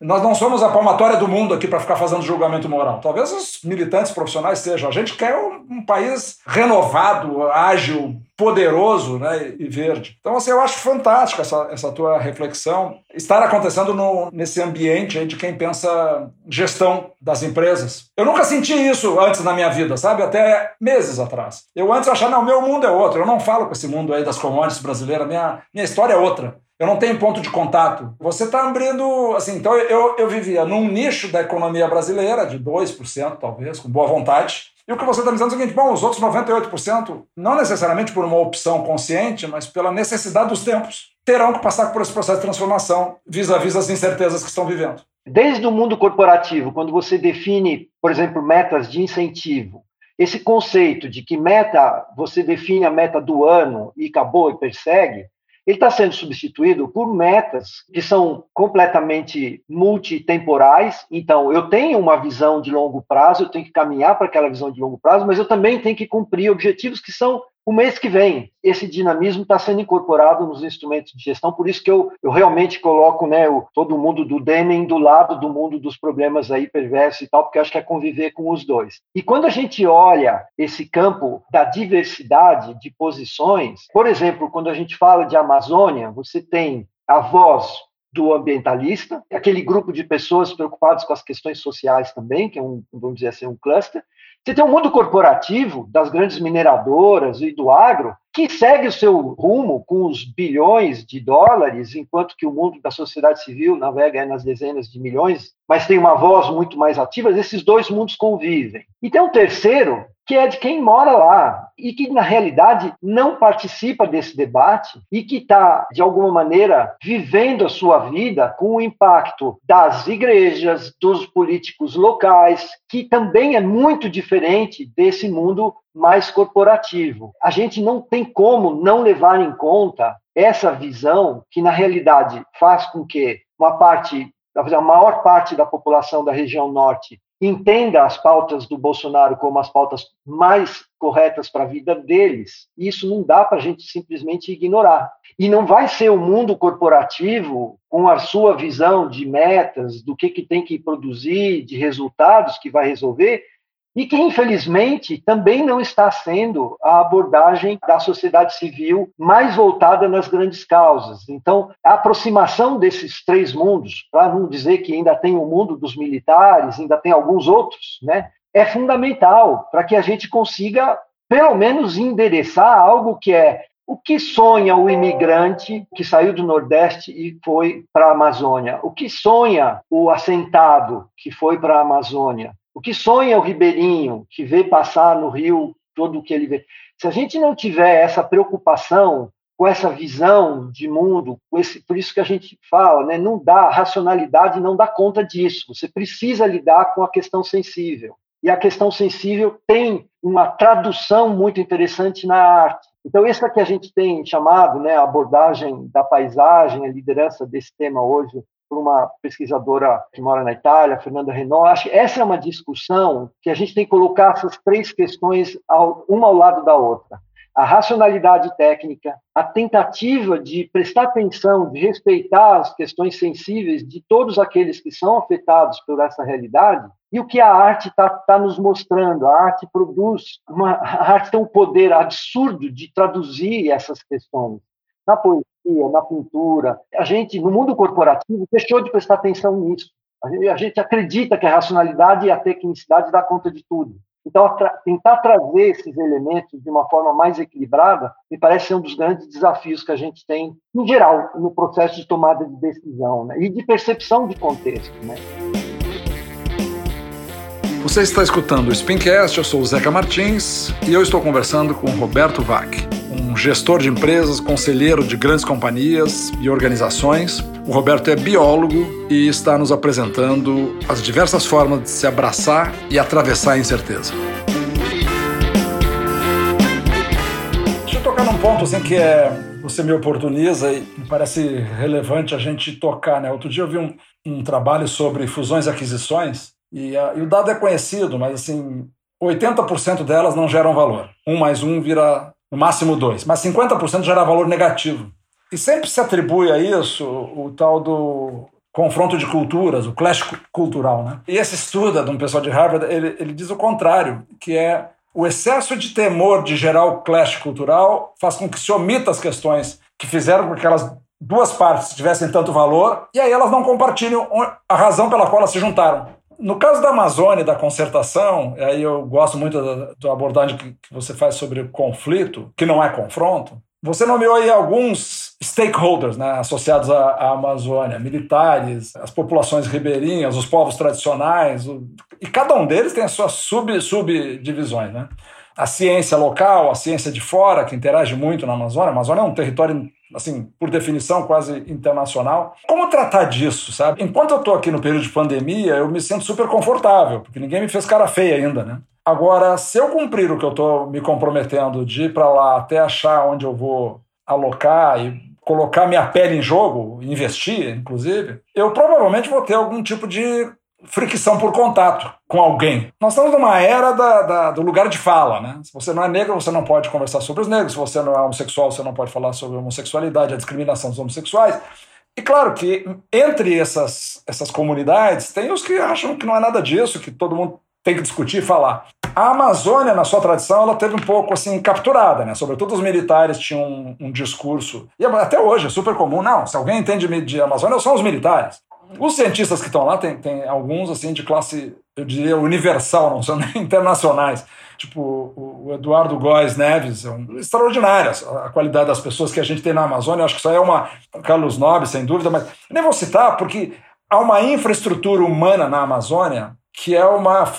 Nós não somos a palmatória do mundo aqui para ficar fazendo julgamento moral. Talvez os militantes profissionais sejam. A gente quer um, um país renovado, ágil, poderoso né, e verde. Então, assim, eu acho fantástico essa, essa tua reflexão estar acontecendo no, nesse ambiente de quem pensa gestão das empresas. Eu nunca senti isso antes na minha vida, sabe? Até meses atrás. Eu antes achava, não, meu mundo é outro. Eu não falo com esse mundo aí das commodities brasileiras. Minha, minha história é outra. Eu não tenho ponto de contato. Você está abrindo. Assim, então eu, eu vivia num nicho da economia brasileira, de 2%, talvez, com boa vontade. E o que você está dizendo é o seguinte: bom, os outros 98%, não necessariamente por uma opção consciente, mas pela necessidade dos tempos, terão que passar por esse processo de transformação vis-à-vis -vis as incertezas que estão vivendo. Desde o mundo corporativo, quando você define, por exemplo, metas de incentivo, esse conceito de que meta, você define a meta do ano e acabou e persegue, ele está sendo substituído por metas que são completamente multitemporais. Então, eu tenho uma visão de longo prazo, eu tenho que caminhar para aquela visão de longo prazo, mas eu também tenho que cumprir objetivos que são o mês que vem. Esse dinamismo está sendo incorporado nos instrumentos de gestão, por isso que eu, eu realmente coloco né, o, todo mundo do Deming do lado do mundo dos problemas aí perversos e tal, porque acho que é conviver com os dois. E quando a gente olha esse campo da diversidade de posições, por exemplo, quando a gente fala de Amazônia, você tem a voz do ambientalista, aquele grupo de pessoas preocupadas com as questões sociais também, que é um, vamos dizer assim, um cluster, você tem um mundo corporativo das grandes mineradoras e do agro que segue o seu rumo com os bilhões de dólares, enquanto que o mundo da sociedade civil navega nas dezenas de milhões, mas tem uma voz muito mais ativa. Esses dois mundos convivem. E tem um terceiro que é de quem mora lá e que, na realidade, não participa desse debate e que está, de alguma maneira, vivendo a sua vida com o impacto das igrejas, dos políticos locais, que também é muito diferente desse mundo mais corporativo. A gente não tem como não levar em conta essa visão que, na realidade, faz com que uma parte, a maior parte da população da região norte entenda as pautas do Bolsonaro como as pautas mais corretas para a vida deles. Isso não dá para a gente simplesmente ignorar. E não vai ser o mundo corporativo, com a sua visão de metas, do que, que tem que produzir, de resultados, que vai resolver, e que, infelizmente, também não está sendo a abordagem da sociedade civil mais voltada nas grandes causas. Então, a aproximação desses três mundos, para não dizer que ainda tem o mundo dos militares, ainda tem alguns outros, né, é fundamental para que a gente consiga, pelo menos, endereçar algo que é o que sonha o imigrante que saiu do Nordeste e foi para a Amazônia? O que sonha o assentado que foi para a Amazônia? O que sonha o ribeirinho, que vê passar no rio todo o que ele vê? Se a gente não tiver essa preocupação com essa visão de mundo, esse, por isso que a gente fala, né, não dá, a racionalidade não dá conta disso. Você precisa lidar com a questão sensível. E a questão sensível tem uma tradução muito interessante na arte. Então, essa que a gente tem chamado, né, a abordagem da paisagem, a liderança desse tema hoje por uma pesquisadora que mora na Itália, Fernanda Renault. Acho que essa é uma discussão que a gente tem que colocar essas três questões ao, uma ao lado da outra. A racionalidade técnica, a tentativa de prestar atenção, de respeitar as questões sensíveis de todos aqueles que são afetados por essa realidade, e o que a arte está tá nos mostrando. A arte produz, uma, a arte tem um poder absurdo de traduzir essas questões na poesia, na pintura. A gente, no mundo corporativo, deixou de prestar atenção nisso. A gente, acredita que a racionalidade e a tecnicidade dá conta de tudo. Então, tentar trazer esses elementos de uma forma mais equilibrada me parece ser um dos grandes desafios que a gente tem, em geral, no processo de tomada de decisão né? e de percepção de contexto. Né? Você está escutando o Spincast, eu sou o Zeca Martins e eu estou conversando com Roberto Vac, um gestor de empresas, conselheiro de grandes companhias e organizações. O Roberto é biólogo e está nos apresentando as diversas formas de se abraçar e atravessar a incerteza. Deixa eu tocar num ponto assim que é você me oportuniza e me parece relevante a gente tocar, né? Outro dia eu vi um, um trabalho sobre fusões e aquisições e, a, e o dado é conhecido, mas assim, 80% delas não geram valor. Um mais um vira no máximo dois, mas 50% gera valor negativo. E sempre se atribui a isso o, tal do confronto de culturas, o clash cultural. Né? E esse estudo de um pessoal de Harvard, ele, ele diz o contrário, que é o excesso de temor de gerar o clash cultural faz com que se omita as questões que fizeram com que aquelas duas partes tivessem tanto valor e aí elas não compartilham a razão pela qual elas se juntaram. No caso da Amazônia, da concertação, aí eu gosto muito da, da abordagem que, que você faz sobre o conflito, que não é confronto. Você nomeou aí alguns stakeholders né, associados à, à, Amazônia, militares, as populações ribeirinhas, os povos tradicionais, o, e cada um deles tem as suas sub, subdivisões. Né? A ciência local, a ciência de fora, que interage muito na Amazônia. A Amazônia é um território, assim, por definição, quase internacional. Como tratar disso, sabe? Enquanto eu estou aqui no período de pandemia, eu me sinto super confortável, porque ninguém me fez cara feia ainda, né? Agora, se eu cumprir o que eu estou me comprometendo de ir para lá até achar onde eu vou alocar e colocar minha pele em jogo, investir, inclusive, eu provavelmente vou ter algum tipo de fricção por contato com alguém. Nós estamos numa era da, da, do lugar de fala, né? Se você não é negro, você não pode conversar sobre os negros. Se você não é homossexual, você não pode falar sobre a homossexualidade, a discriminação dos homossexuais. E claro que entre essas, essas comunidades, tem os que acham que não é nada disso, que todo mundo tem que discutir e falar. A Amazônia, na sua tradição, ela teve um pouco assim capturada, né? Sobretudo os militares tinham um, um discurso, e até hoje é super comum, não, se alguém entende de Amazônia, são os militares. Os cientistas que estão lá, tem, tem alguns assim de classe, eu diria, universal, não são [laughs] nem internacionais. Tipo, o Eduardo Góes Neves, é um extraordinário a qualidade das pessoas que a gente tem na Amazônia. acho que isso aí é uma. Carlos Nobre, sem dúvida, mas nem vou citar, porque há uma infraestrutura humana na Amazônia que é uma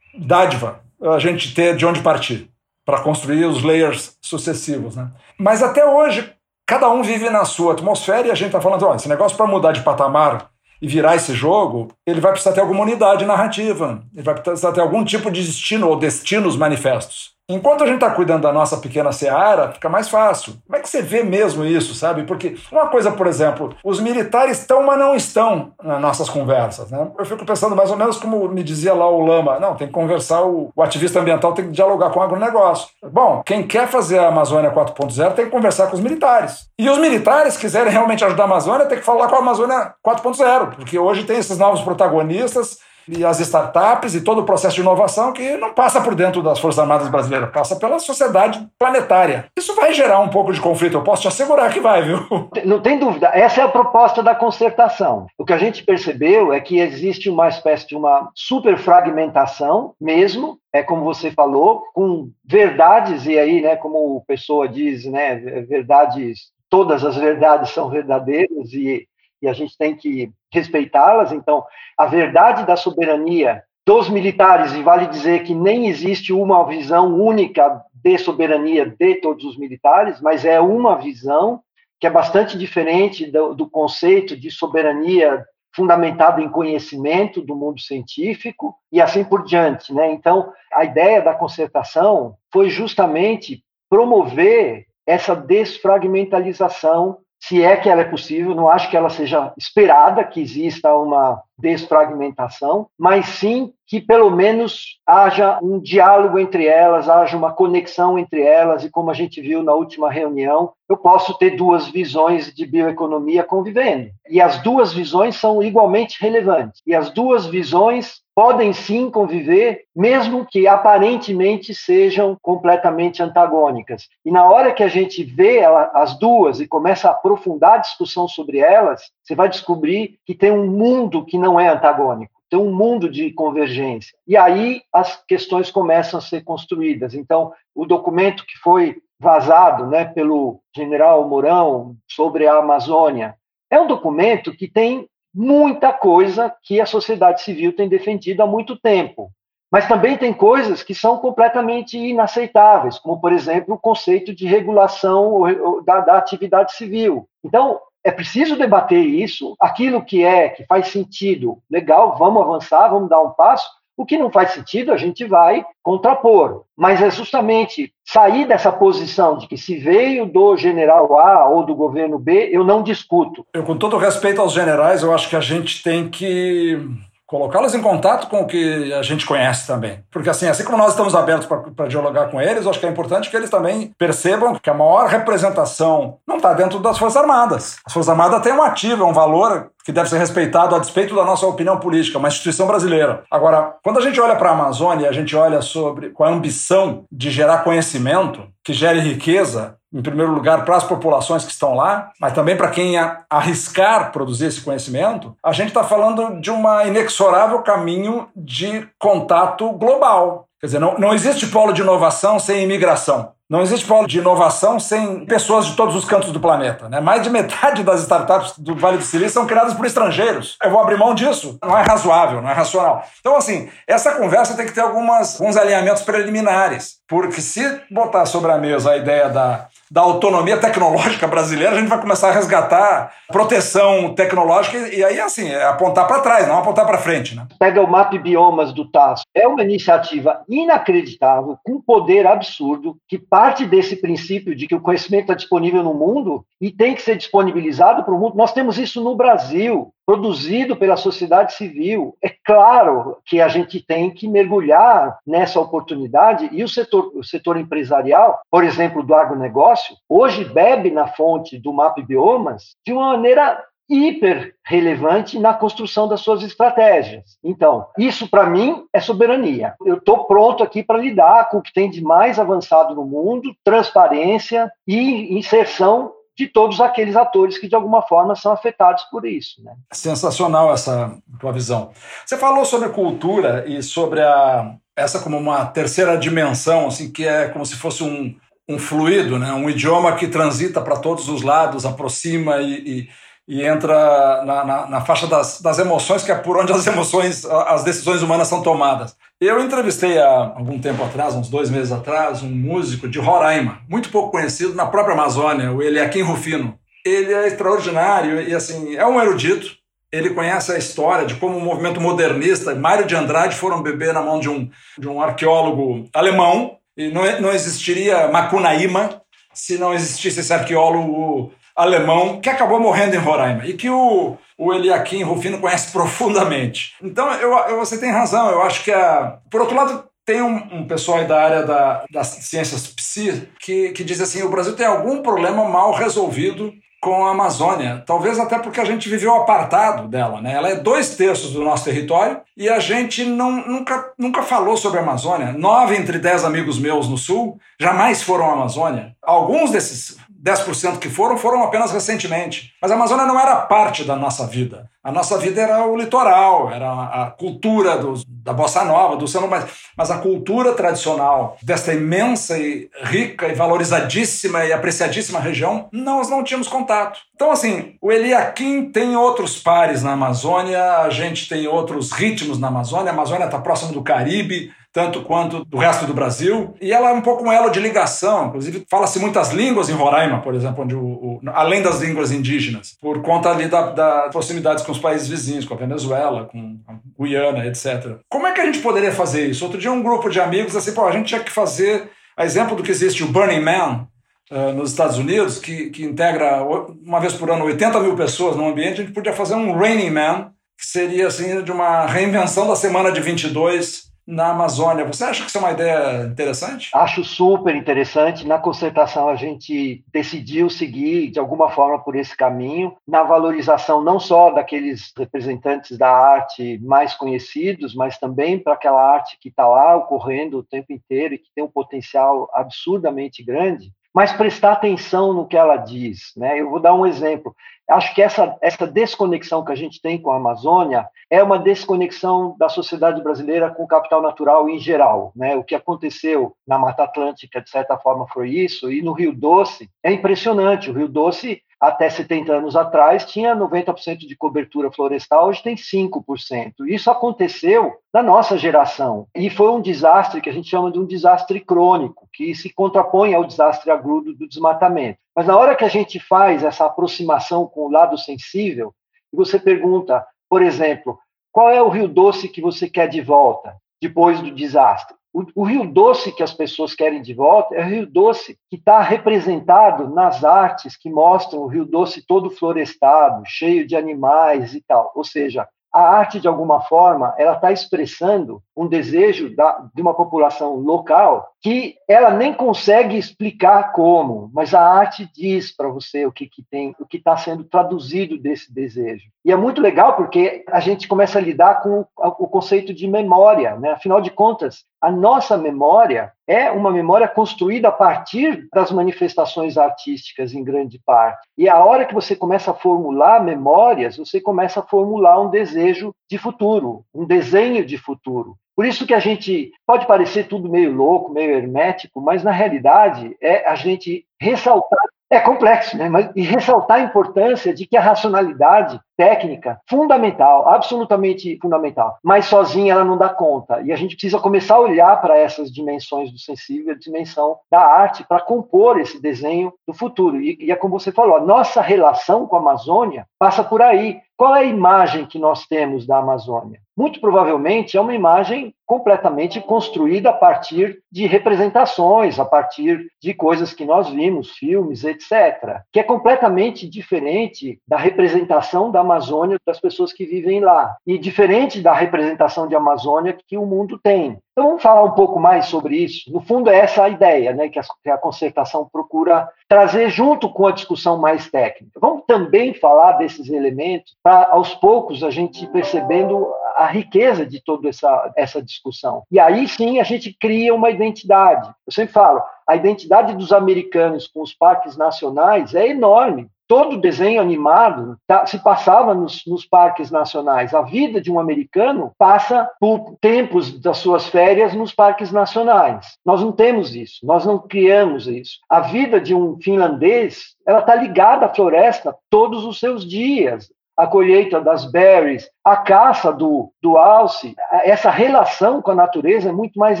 dádiva a gente ter de onde partir para construir os layers sucessivos. Né? Mas até hoje, cada um vive na sua atmosfera e a gente está falando: ó, esse negócio para mudar de patamar e virar esse jogo, ele vai precisar ter alguma unidade narrativa, ele vai precisar ter algum tipo de destino ou destinos manifestos. Enquanto a gente está cuidando da nossa pequena seara, fica mais fácil. Como é que você vê mesmo isso, sabe? Porque uma coisa, por exemplo, os militares estão, mas não estão nas nossas conversas, né? Eu fico pensando mais ou menos como me dizia lá o Lama, não, tem que conversar, o, o ativista ambiental tem que dialogar com o agronegócio. Bom, quem quer fazer a Amazônia 4.0 tem que conversar com os militares. E os militares quiserem realmente ajudar a Amazônia, tem que falar com a Amazônia 4.0, porque hoje tem esses novos protagonistas e as startups e todo o processo de inovação que não passa por dentro das Forças Armadas brasileiras, passa pela sociedade planetária. Isso vai gerar um pouco de conflito, eu posso te assegurar que vai, viu? [laughs] Não tem dúvida. Essa é a proposta da concertação. O que a gente percebeu é que existe uma espécie de uma superfragmentação mesmo, é como você falou, com verdades, e aí, né, como o Pessoa diz, né, verdades, todas as verdades são verdadeiras e e a gente tem que respeitá-las. Então, a verdade da soberania dos militares, e vale dizer que nem existe uma visão única de soberania de todos os militares, mas é uma visão que é bastante diferente do, do conceito de soberania fundamentado em conhecimento do mundo científico e assim por diante, né? Então, a ideia da concertação foi justamente promover essa desfragmentalização se é que ela é possível, não acho que ela seja esperada que exista uma desfragmentação, mas sim que pelo menos haja um diálogo entre elas, haja uma conexão entre elas, e como a gente viu na última reunião, eu posso ter duas visões de bioeconomia convivendo. E as duas visões são igualmente relevantes. E as duas visões podem sim conviver, mesmo que aparentemente sejam completamente antagônicas. E na hora que a gente vê as duas e começa a aprofundar a discussão sobre elas, você vai descobrir que tem um mundo que não é antagônico tem um mundo de convergência. E aí as questões começam a ser construídas. Então, o documento que foi vazado né, pelo general Mourão sobre a Amazônia é um documento que tem muita coisa que a sociedade civil tem defendido há muito tempo. Mas também tem coisas que são completamente inaceitáveis, como, por exemplo, o conceito de regulação da, da atividade civil. Então, é preciso debater isso, aquilo que é, que faz sentido, legal, vamos avançar, vamos dar um passo. O que não faz sentido, a gente vai contrapor. Mas é justamente sair dessa posição de que se veio do general A ou do governo B, eu não discuto. Eu, com todo respeito aos generais, eu acho que a gente tem que colocá-los em contato com o que a gente conhece também. Porque assim, assim como nós estamos abertos para dialogar com eles, eu acho que é importante que eles também percebam que a maior representação não está dentro das Forças Armadas. As Forças Armadas têm um ativo, é um valor que deve ser respeitado a despeito da nossa opinião política, uma instituição brasileira. Agora, quando a gente olha para a Amazônia, a gente olha sobre com a ambição de gerar conhecimento, que gere riqueza, em primeiro lugar, para as populações que estão lá, mas também para quem arriscar produzir esse conhecimento, a gente está falando de um inexorável caminho de contato global. Quer dizer, não, não existe polo de inovação sem imigração. Não existe polo de inovação sem pessoas de todos os cantos do planeta. Né? Mais de metade das startups do Vale do Silício são criadas por estrangeiros. Eu vou abrir mão disso? Não é razoável, não é racional. Então, assim, essa conversa tem que ter algumas, alguns alinhamentos preliminares. Porque se botar sobre a mesa a ideia da da autonomia tecnológica brasileira, a gente vai começar a resgatar proteção tecnológica e aí, assim, é apontar para trás, não apontar para frente. Né? Pega o Map Biomas do TASO. É uma iniciativa inacreditável, com poder absurdo, que parte desse princípio de que o conhecimento está disponível no mundo e tem que ser disponibilizado para o mundo. Nós temos isso no Brasil produzido pela sociedade civil. É claro que a gente tem que mergulhar nessa oportunidade e o setor, o setor empresarial, por exemplo, do agronegócio, hoje bebe na fonte do MAP Biomas de uma maneira hiper relevante na construção das suas estratégias. Então, isso para mim é soberania. Eu estou pronto aqui para lidar com o que tem de mais avançado no mundo, transparência e inserção de todos aqueles atores que de alguma forma são afetados por isso. Né? Sensacional essa tua visão. Você falou sobre cultura e sobre a, essa como uma terceira dimensão, assim que é como se fosse um, um fluido, né? um idioma que transita para todos os lados, aproxima e, e e entra na, na, na faixa das, das, emoções, que é por onde as emoções, as decisões humanas são tomadas. Eu entrevistei há algum tempo atrás, uns dois meses atrás, um músico de Roraima, muito pouco conhecido na própria Amazônia, o Eliakim Rufino. Ele é extraordinário e, assim, é um erudito. Ele conhece a história de como o movimento modernista, Mário de Andrade, foram beber na mão de um, de um arqueólogo alemão, e não, não existiria Macunaíma se não existisse esse arqueólogo alemão que acabou morrendo em Roraima e que o, o Eliakim Rufino conhece profundamente. Então, eu, eu, você tem razão, eu acho que, a, por outro lado, tem um, um pessoal da área da, das ciências psi que, que diz assim: o Brasil tem algum problema mal resolvido com a Amazônia. Talvez até porque a gente viveu apartado dela. Né? Ela é dois terços do nosso território e a gente não, nunca, nunca falou sobre a Amazônia. Nove entre dez amigos meus no Sul jamais foram à Amazônia. Alguns desses 10% que foram, foram apenas recentemente. Mas a Amazônia não era parte da nossa vida. A nossa vida era o litoral, era a cultura do, da bossa nova, do samba, mas, mas a cultura tradicional desta imensa e rica e valorizadíssima e apreciadíssima região, nós não tínhamos contato. Então, assim, o Eliakim tem outros pares na Amazônia, a gente tem outros ritmos na Amazônia, a Amazônia está próxima do Caribe, tanto quanto do resto do Brasil. E ela é um pouco um elo de ligação. Inclusive, fala-se muitas línguas em Roraima, por exemplo, onde o, o, além das línguas indígenas, por conta ali da, da proximidade com os países vizinhos, com a Venezuela, com a Guiana, etc. Como é que a gente poderia fazer isso? Outro dia, um grupo de amigos assim, pô, a gente tinha que fazer, a exemplo do que existe o Burning Man, Uh, nos Estados Unidos, que, que integra uma vez por ano 80 mil pessoas num ambiente, a gente podia fazer um Raining Man, que seria assim de uma reinvenção da semana de 22 na Amazônia. Você acha que isso é uma ideia interessante? Acho super interessante. Na concertação, a gente decidiu seguir, de alguma forma, por esse caminho, na valorização não só daqueles representantes da arte mais conhecidos, mas também para aquela arte que está lá ocorrendo o tempo inteiro e que tem um potencial absurdamente grande mas prestar atenção no que ela diz. Né? Eu vou dar um exemplo. Acho que essa, essa desconexão que a gente tem com a Amazônia é uma desconexão da sociedade brasileira com o capital natural em geral. Né? O que aconteceu na Mata Atlântica, de certa forma, foi isso, e no Rio Doce é impressionante. O Rio Doce até 70 anos atrás tinha 90% de cobertura florestal, hoje tem 5%. Isso aconteceu na nossa geração e foi um desastre que a gente chama de um desastre crônico, que se contrapõe ao desastre agudo do desmatamento. Mas na hora que a gente faz essa aproximação com o lado sensível, você pergunta, por exemplo, qual é o rio doce que você quer de volta depois do desastre? O, o, Rio Doce que as pessoas querem de volta é o Rio Doce que está representado nas artes que mostram o Rio Doce todo florestado, cheio de animais e tal. Ou seja, a arte, de alguma forma, ela está expressando um desejo da, de uma população local que ela nem consegue explicar como, mas a arte diz para você o que, que tem, o que está sendo traduzido desse desejo. E é muito legal porque a gente começa a lidar com o, conceito de memória, né? Afinal de contas, a nossa memória é uma memória construída a partir das manifestações artísticas, em grande parte. E a hora que você começa a formular memórias, você começa a formular um desejo de futuro, um desenho de futuro. Por isso que a gente pode parecer tudo meio louco, meio hermético, mas na realidade é a gente ressaltar é complexo, né? Mas, e ressaltar a importância de que a racionalidade técnica fundamental, absolutamente fundamental, mas sozinha ela não dá conta. E a gente precisa começar a olhar para essas dimensões do sensível, a dimensão da arte, para compor esse desenho do futuro. E, e é como você falou, a nossa relação com a Amazônia passa por aí. Qual é a imagem que nós temos da Amazônia? Muito provavelmente é uma imagem completamente construída a partir de representações, a partir de coisas que nós vimos, filmes, etc., que é completamente diferente da representação da Amazônia das pessoas que vivem lá e diferente da representação de Amazônia que o mundo tem. Então vamos falar um pouco mais sobre isso. No fundo é essa a ideia, né, que a, a concertação procura trazer junto com a discussão mais técnica. Vamos também falar desses elementos para aos poucos a gente percebendo a riqueza de toda essa, essa discussão. E aí sim a gente cria uma identidade. Eu sempre falo, a identidade dos americanos com os parques nacionais é enorme. Todo desenho animado tá, se passava nos, nos, parques nacionais. A vida de um americano passa por tempos das suas férias nos parques nacionais. Nós não temos isso, nós não criamos isso. A vida de um finlandês ela está ligada à floresta todos os seus dias a colheita das berries, a caça do, do alce, essa relação com a natureza é muito mais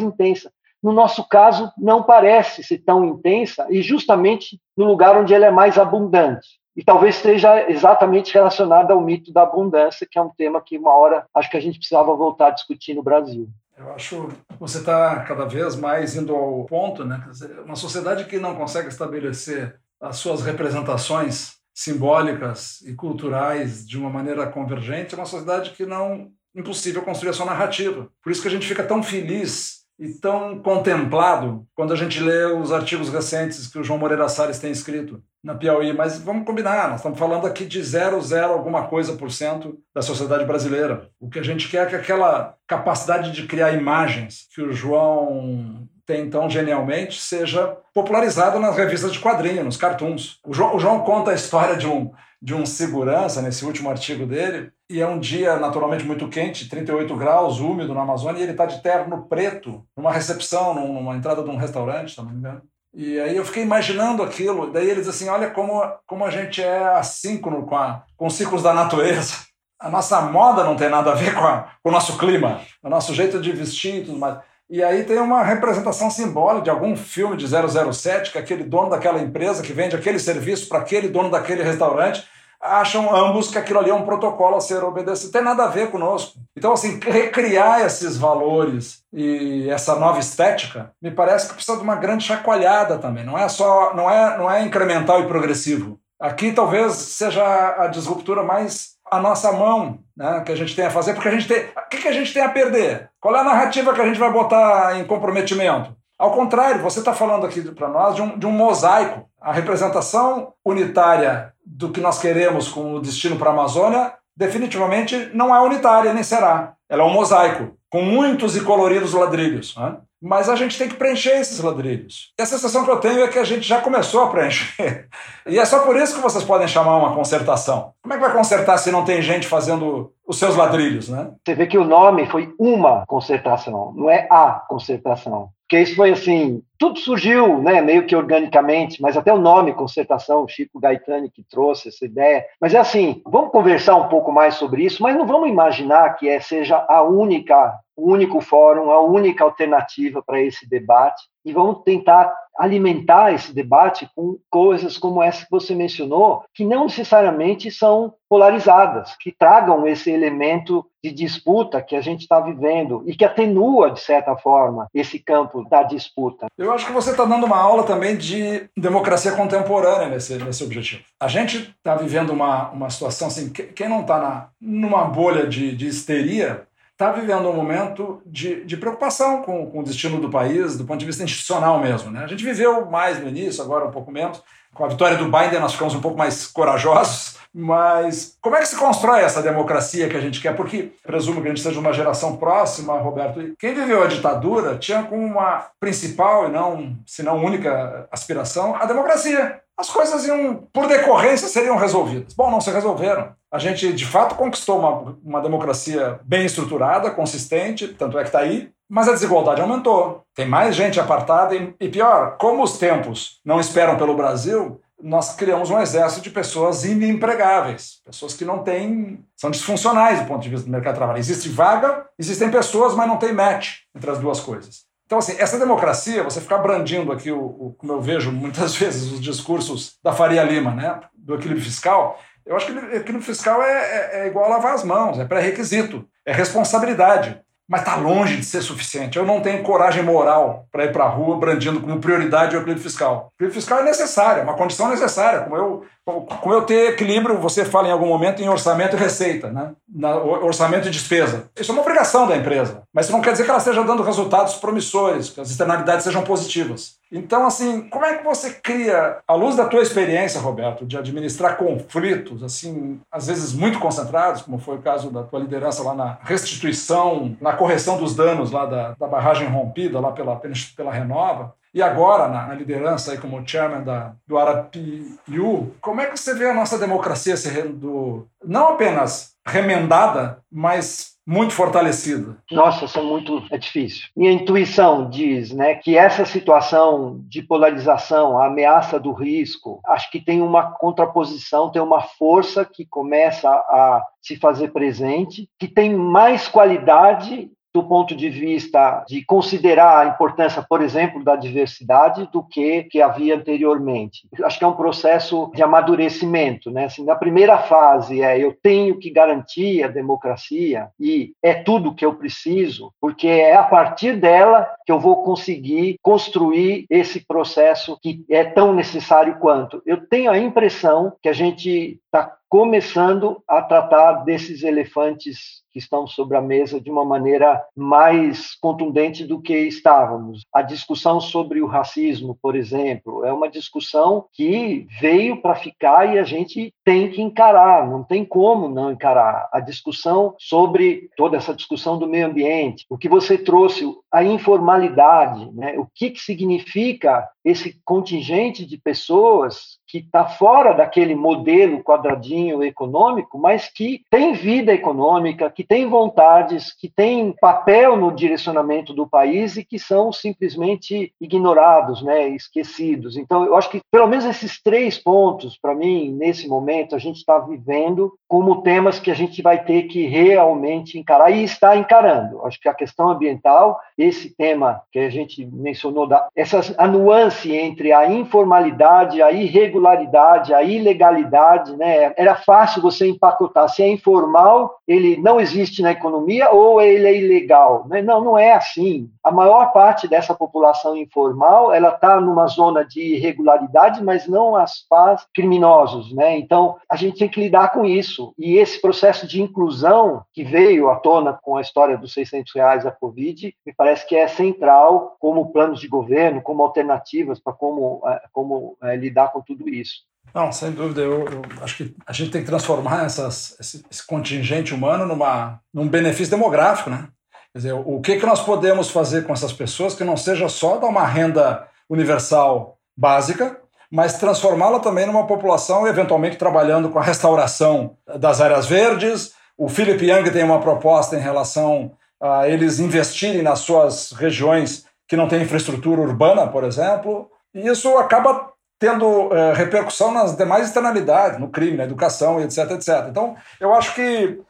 intensa. No nosso caso, não parece ser tão intensa, e justamente no lugar onde ela é mais abundante. E talvez esteja exatamente relacionada ao mito da abundância, que é um tema que uma hora acho que a gente precisava voltar a discutir no Brasil. Eu acho que você está cada vez mais indo ao ponto, né? Uma sociedade que não consegue estabelecer as suas representações simbólicas e culturais de uma maneira convergente, é uma sociedade que não impossível construir a sua narrativa. Por isso que a gente fica tão feliz e tão contemplado quando a gente lê os artigos recentes que o João Moreira Salles tem escrito na Piauí. Mas vamos combinar, nós estamos falando aqui de zero, zero alguma coisa por cento da sociedade brasileira. O que a gente quer é que aquela capacidade de criar imagens que o João tem tão genialmente seja popularizado nas revistas de quadrinhos, nos cartoons. O João, o João conta a história de um, de um segurança nesse último artigo dele, e é um dia naturalmente muito quente, 38 graus, úmido na Amazônia, e ele está de terno preto numa recepção, numa entrada de um restaurante, se não me engano. E aí eu fiquei imaginando aquilo, daí ele diz assim, olha como, como a gente é assíncrono com, a, com os ciclos da natureza. A nossa moda não tem nada a ver com, a, com o nosso clima, o nosso jeito de vestir e tudo mais. E aí tem uma representação simbólica de algum filme de 007 que aquele dono daquela empresa que vende aquele serviço para aquele dono daquele restaurante acham ambos que aquilo ali é um protocolo a ser obedecido. Tem nada a ver conosco. Então, assim, recriar esses valores e essa nova estética, me parece que precisa de uma grande chacoalhada também. Não é só, não é, não é incremental e progressivo. Aqui talvez seja a disruptura mais a nossa mão né, que a gente tem a fazer, porque a gente tem. O que, que a gente tem a perder? Qual é a narrativa que a gente vai botar em comprometimento? Ao contrário, você está falando aqui para nós de um, de um mosaico. A representação unitária do que nós queremos com o destino para a Amazônia definitivamente não é unitária, nem será. Ela é um mosaico, com muitos e coloridos ladrilhos. Né? Mas a gente tem que preencher esses ladrilhos. E a sensação que eu tenho é que a gente já começou a preencher. E é só por isso que vocês podem chamar uma concertação. Como é que vai consertar se não tem gente fazendo os seus ladrilhos, né? Você vê que o nome foi uma concertação, não é a concertação. Porque isso foi assim, tudo surgiu, né, meio que organicamente, mas até o nome concertação, o Chico Gaetani que trouxe essa ideia. Mas é assim, vamos conversar um pouco mais sobre isso, mas não vamos imaginar que é, seja a única o único fórum, a única alternativa para esse debate e vamos tentar alimentar esse debate com coisas como essa que você mencionou, que não necessariamente são polarizadas, que tragam esse elemento de disputa que a gente está vivendo e que atenua, de certa forma, esse campo da disputa. Eu acho que você está dando uma aula também de democracia contemporânea nesse, nesse objetivo. A gente está vivendo uma, uma situação assim, quem não está numa bolha de, de histeria está vivendo um momento de, de preocupação com, com, o destino do país, do ponto de vista institucional mesmo. Né? A gente viveu mais no início, agora um pouco menos. Com a vitória do Biden, nós ficamos um pouco mais corajosos. Mas como é que se constrói essa democracia que a gente quer? Porque presumo que a gente seja uma geração próxima, Roberto. Quem viveu a ditadura tinha como uma principal e não, se não única aspiração, a democracia. As coisas iam, por decorrência, seriam resolvidas. Bom, não se resolveram. A gente, de fato, conquistou uma, uma democracia bem estruturada, consistente, tanto é que está aí, mas a desigualdade aumentou. Tem mais gente apartada e, e pior, como os tempos não esperam pelo Brasil, nós criamos um exército de pessoas inempregáveis, pessoas que não têm, são disfuncionais do ponto de vista do mercado de trabalho. Existe vaga, existem pessoas, mas não tem match entre as duas coisas. Então, assim, essa democracia, você ficar brandindo aqui, o, o, como eu vejo muitas [laughs] vezes os discursos da Faria Lima, né, do equilíbrio fiscal, eu acho que o equilíbrio fiscal é, é, é igual a lavar as mãos, é pré-requisito, é responsabilidade mas está longe de ser suficiente. Eu não tenho coragem moral para ir para a rua brandindo como prioridade o equilíbrio fiscal. O equilíbrio fiscal é necessário, é uma condição necessária. Como eu, como eu ter equilíbrio, você fala em algum momento em orçamento e receita, né? Na, orçamento e despesa. Isso é uma obrigação da empresa, mas isso não quer dizer que ela esteja dando resultados promissores, que as externalidades sejam positivas. Então, assim, como é que você cria, à luz da tua experiência, Roberto, de administrar conflitos, assim, às vezes muito concentrados, como foi o caso da tua liderança lá na restituição, na correção dos danos lá da, da barragem rompida lá pela, pela Renova, e agora na, liderança aí como chairman da, do Arapiu, como é que você vê a nossa democracia sendo não apenas remendada, mas muito fortalecida. Nossa, é muito é difícil. Minha intuição diz, né, que essa situação de polarização, a ameaça do risco, acho que tem uma contraposição, tem uma força que começa a se fazer presente, que tem mais qualidade do ponto de vista de considerar a importância, por exemplo, da diversidade do que que havia anteriormente. Acho que é um processo de amadurecimento, né? Assim, na primeira fase é eu tenho que garantir a democracia e é tudo que eu preciso, porque é a partir dela que eu vou conseguir construir esse processo que é tão necessário quanto. Eu tenho a impressão que a gente está começando a tratar desses elefantes que estão sobre a mesa de uma maneira mais contundente do que estávamos. A discussão sobre o racismo, por exemplo, é uma discussão que veio para ficar e a gente tem que encarar, não tem como não encarar. A discussão sobre toda essa discussão do meio ambiente, o que você trouxe, a informalidade, né? o que, que significa esse contingente de pessoas que está fora daquele modelo quadradinho econômico, mas que tem vida econômica, que tem vontades, que tem papel no direcionamento do país e que são simplesmente ignorados, né, esquecidos. Então, eu acho que pelo menos esses três pontos, para mim, nesse momento, a gente está vivendo como temas que a gente vai ter que realmente encarar e está encarando. Acho que a questão ambiental, esse tema que a gente mencionou, essa a nuance entre a informalidade, a irregularidade, a ilegalidade, né? Era fácil você empacotar. Se é informal, ele não existe na economia ou ele é ilegal, né? Não, não é assim. A maior parte dessa população informal, ela está numa zona de irregularidade, mas não as faz criminosos, né? Então, a gente tem que lidar com isso e esse processo de inclusão que veio à tona com a história dos 600 reais da Covid, me parece que é central como planos de governo, como alternativas para como, é, como é, lidar com tudo isso. Não, sem dúvida. Eu, eu, acho que a gente tem que transformar essas, esse, esse, contingente humano numa, num benefício demográfico, né? Quer dizer, o que, que nós podemos fazer com essas pessoas que não seja só dar uma renda universal básica, mas transformá-la também numa população eventualmente trabalhando com a restauração das áreas verdes. O Philip Young tem uma proposta em relação a eles investirem nas suas regiões que não têm infraestrutura urbana, por exemplo, e isso acaba tendo é, repercussão nas demais externalidades, no crime, na educação, etc, etc. Então, eu acho que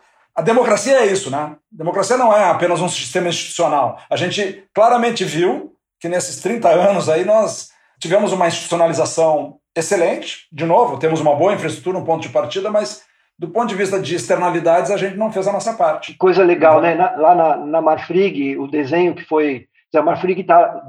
a democracia é isso, né? democracia não é apenas um sistema institucional. A gente claramente viu que nesses 30 anos aí nós Tivemos uma institucionalização excelente, de novo, temos uma boa infraestrutura, um ponto de partida, mas do ponto de vista de externalidades, a gente não fez a nossa parte. Coisa legal, né? Na, lá na, na Marfrig, o desenho que foi. A Marfrig está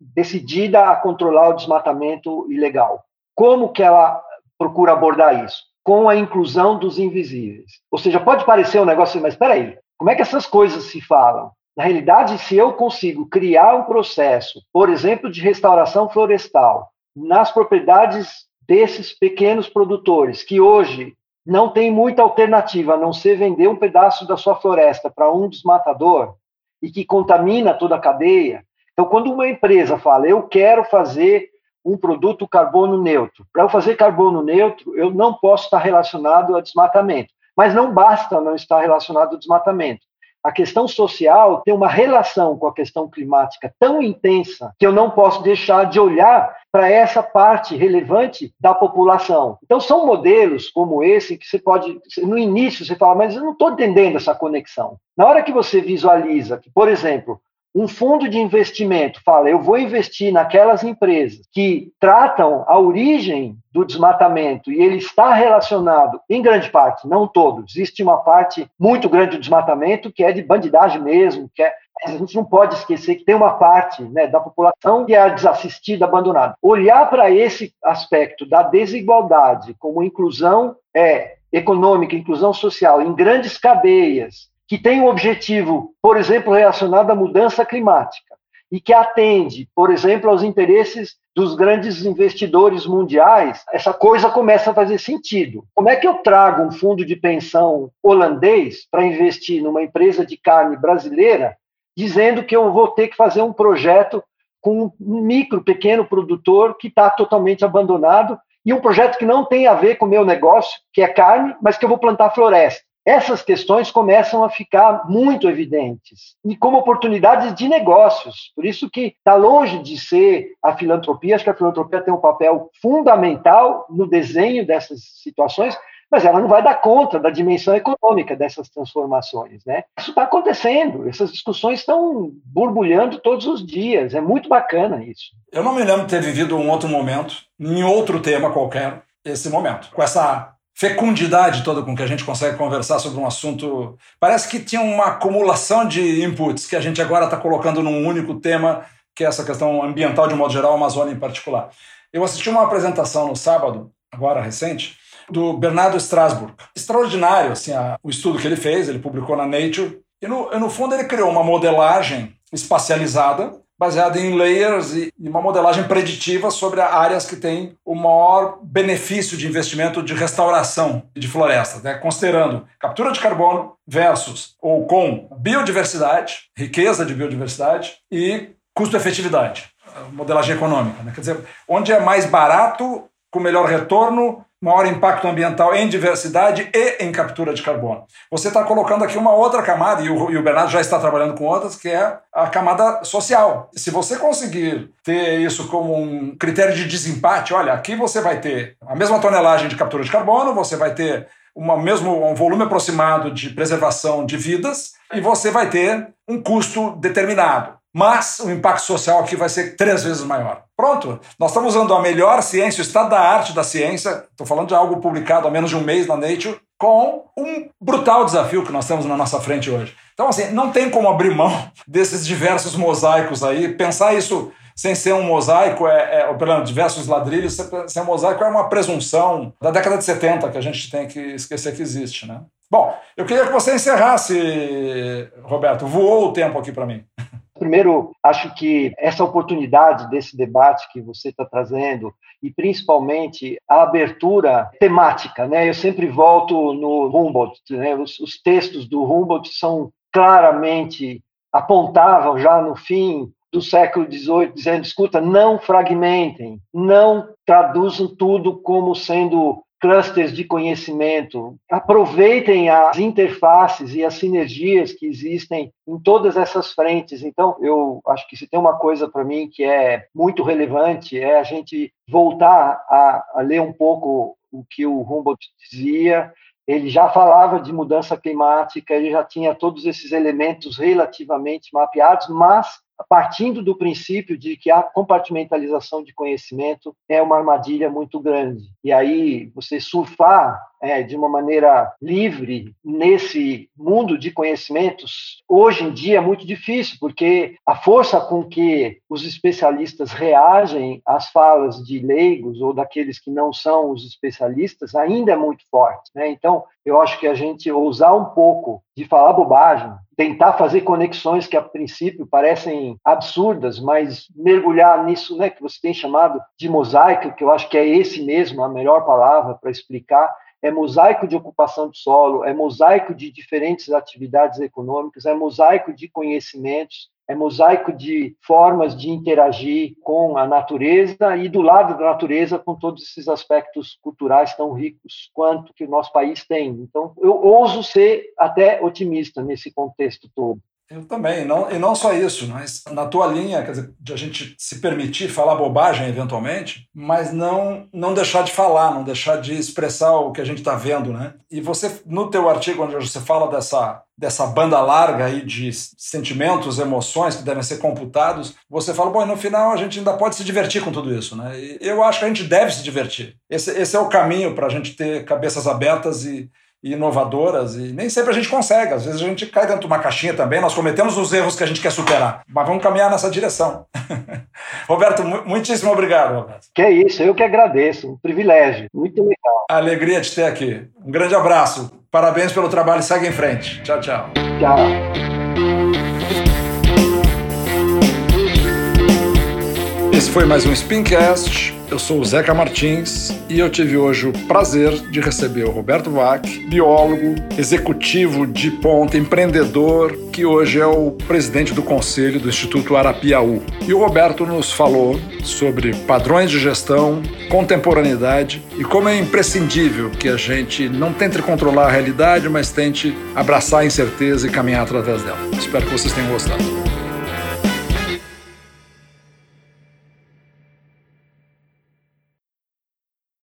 decidida a controlar o desmatamento ilegal. Como que ela procura abordar isso? Com a inclusão dos invisíveis. Ou seja, pode parecer um negócio, mas espera aí, como é que essas coisas se falam? Na realidade, se eu consigo criar um processo, por exemplo, de restauração florestal, nas propriedades desses pequenos produtores, que hoje não tem muita alternativa a não ser vender um pedaço da sua floresta para um desmatador e que contamina toda a cadeia. Então, quando uma empresa fala, eu quero fazer um produto carbono neutro. Para eu fazer carbono neutro, eu não posso estar relacionado a desmatamento. Mas não basta não estar relacionado ao desmatamento a questão social tem uma relação com a questão climática tão intensa que eu não posso deixar de olhar para essa parte relevante da população. Então, são modelos como esse que você pode, no início, você fala, mas eu não estou entendendo essa conexão. Na hora que você visualiza que, por exemplo, um fundo de investimento fala, eu vou investir naquelas empresas que tratam a origem do desmatamento e ele está relacionado, em grande parte, não todo, existe uma parte muito grande do desmatamento que é de bandidagem mesmo, que é a gente não pode esquecer que tem uma parte né, da população que é desassistida, abandonada. Olhar para esse aspecto da desigualdade como inclusão é, econômica, inclusão social em grandes cadeias, que tem um objetivo, por exemplo, relacionado à mudança climática e que atende, por exemplo, aos interesses dos grandes investidores mundiais, essa coisa começa a fazer sentido. Como é que eu trago um fundo de pensão holandês para investir numa empresa de carne brasileira, dizendo que eu vou ter que fazer um projeto com um micro, pequeno produtor que está totalmente abandonado e um projeto que não tem a ver com o meu negócio, que é carne, mas que eu vou plantar floresta essas questões começam a ficar muito evidentes e como oportunidades de negócios. Por isso que está longe de ser a filantropia. Acho que a filantropia tem um papel fundamental no desenho dessas situações, mas ela não vai dar conta da dimensão econômica dessas transformações, né? Isso está acontecendo. Essas discussões estão borbulhando todos os dias. É muito bacana isso. Eu não me lembro de ter vivido um outro momento, em outro tema qualquer, esse momento, com essa fecundidade toda com que a gente consegue conversar sobre um assunto. Parece que tinha uma acumulação de inputs que a gente agora está colocando num único tema, que é essa questão ambiental de modo geral, a Amazônia em particular. Eu assisti uma apresentação no sábado, agora recente, do Bernardo Strasburg. Extraordinário assim, a, o estudo que ele fez, ele publicou na Nature. E no, no fundo ele criou uma modelagem espacializada baseada em layers e uma modelagem preditiva sobre áreas que têm o maior benefício de investimento de restauração de florestas, né? considerando captura de carbono versus ou com biodiversidade, riqueza de biodiversidade e custo-efetividade, modelagem econômica. Né? Quer dizer, onde é mais barato, com melhor retorno, maior impacto ambiental em diversidade e em captura de carbono. Você está colocando aqui uma outra camada, e o, e o, Bernardo já está trabalhando com outras, que é a camada social. Se você conseguir ter isso como um critério de desempate, olha, aqui você vai ter a mesma tonelagem de captura de carbono, você vai ter uma mesmo, um volume aproximado de preservação de vidas, e você vai ter um custo determinado mas o impacto social aqui vai ser três vezes maior. Pronto, nós estamos usando a melhor ciência, o estado da arte da ciência, estou falando de algo publicado há menos de um mês na Nature, com um brutal desafio que nós temos na nossa frente hoje. Então, assim, não tem como abrir mão [laughs] desses diversos mosaicos aí. Pensar isso sem ser um mosaico, é, é, ou pelo menos diversos ladrilhos, ser um mosaico é uma presunção da década de 70 que a gente tem que esquecer que existe, né? Bom, eu queria que você encerrasse, Roberto. Voou o tempo aqui para mim. [laughs] Primeiro, acho que essa oportunidade desse debate que você está trazendo e principalmente a abertura temática, né? Eu sempre volto no Humboldt, né? Os, os textos do Humboldt são claramente apontavam já no fim do século XVIII, dizendo: escuta, não fragmentem, não traduzam tudo como sendo clusters de conhecimento, aproveitem as interfaces e as sinergias que existem em todas essas frentes. Então, eu acho que se tem uma coisa para mim que é muito relevante é a gente voltar a, a ler um pouco o que o Humboldt dizia. Ele já falava de mudança climática, ele já tinha todos esses elementos relativamente mapeados, mas partindo do princípio de que a compartimentalização de conhecimento é uma armadilha muito grande. E aí, você surfar é, de uma maneira livre nesse mundo de conhecimentos, hoje em dia é muito difícil, porque a força com que os especialistas reagem às falas de leigos ou daqueles que não são os especialistas ainda é muito forte. Né? Então, eu acho que a gente ousar um pouco de falar bobagem, tentar fazer conexões que a princípio parecem absurdas, mas mergulhar nisso, né, que você tem chamado de mosaico, que eu acho que é esse mesmo a melhor palavra para explicar, é mosaico de ocupação de solo, é mosaico de diferentes atividades econômicas, é mosaico de conhecimentos, é mosaico de formas de interagir com a natureza e do lado da natureza com todos esses aspectos culturais tão ricos quanto que o nosso país tem. Então, eu ouso ser até otimista nesse contexto todo. Eu também, não, e não só isso, mas na tua linha, quer dizer, de a gente se permitir falar bobagem eventualmente, mas não não deixar de falar, não deixar de expressar o que a gente está vendo, né? E você, no teu artigo onde você fala dessa, dessa banda larga aí de sentimentos, emoções que devem ser computados, você fala, bom, no final a gente ainda pode se divertir com tudo isso, né? E eu acho que a gente deve se divertir. Esse, esse é o caminho para a gente ter cabeças abertas e e inovadoras e nem sempre a gente consegue. Às vezes a gente cai dentro de uma caixinha também, nós cometemos os erros que a gente quer superar, mas vamos caminhar nessa direção. [laughs] Roberto, muitíssimo obrigado, Roberto. Que é isso, eu que agradeço, um privilégio, muito legal. Alegria de ter aqui. Um grande abraço, parabéns pelo trabalho e segue em frente. Tchau, tchau. Tchau. Esse foi mais um Spincast. Eu sou o Zeca Martins e eu tive hoje o prazer de receber o Roberto Vac, biólogo, executivo de ponta, empreendedor, que hoje é o presidente do conselho do Instituto Arapiaú. E o Roberto nos falou sobre padrões de gestão, contemporaneidade e como é imprescindível que a gente não tente controlar a realidade, mas tente abraçar a incerteza e caminhar através dela. Espero que vocês tenham gostado.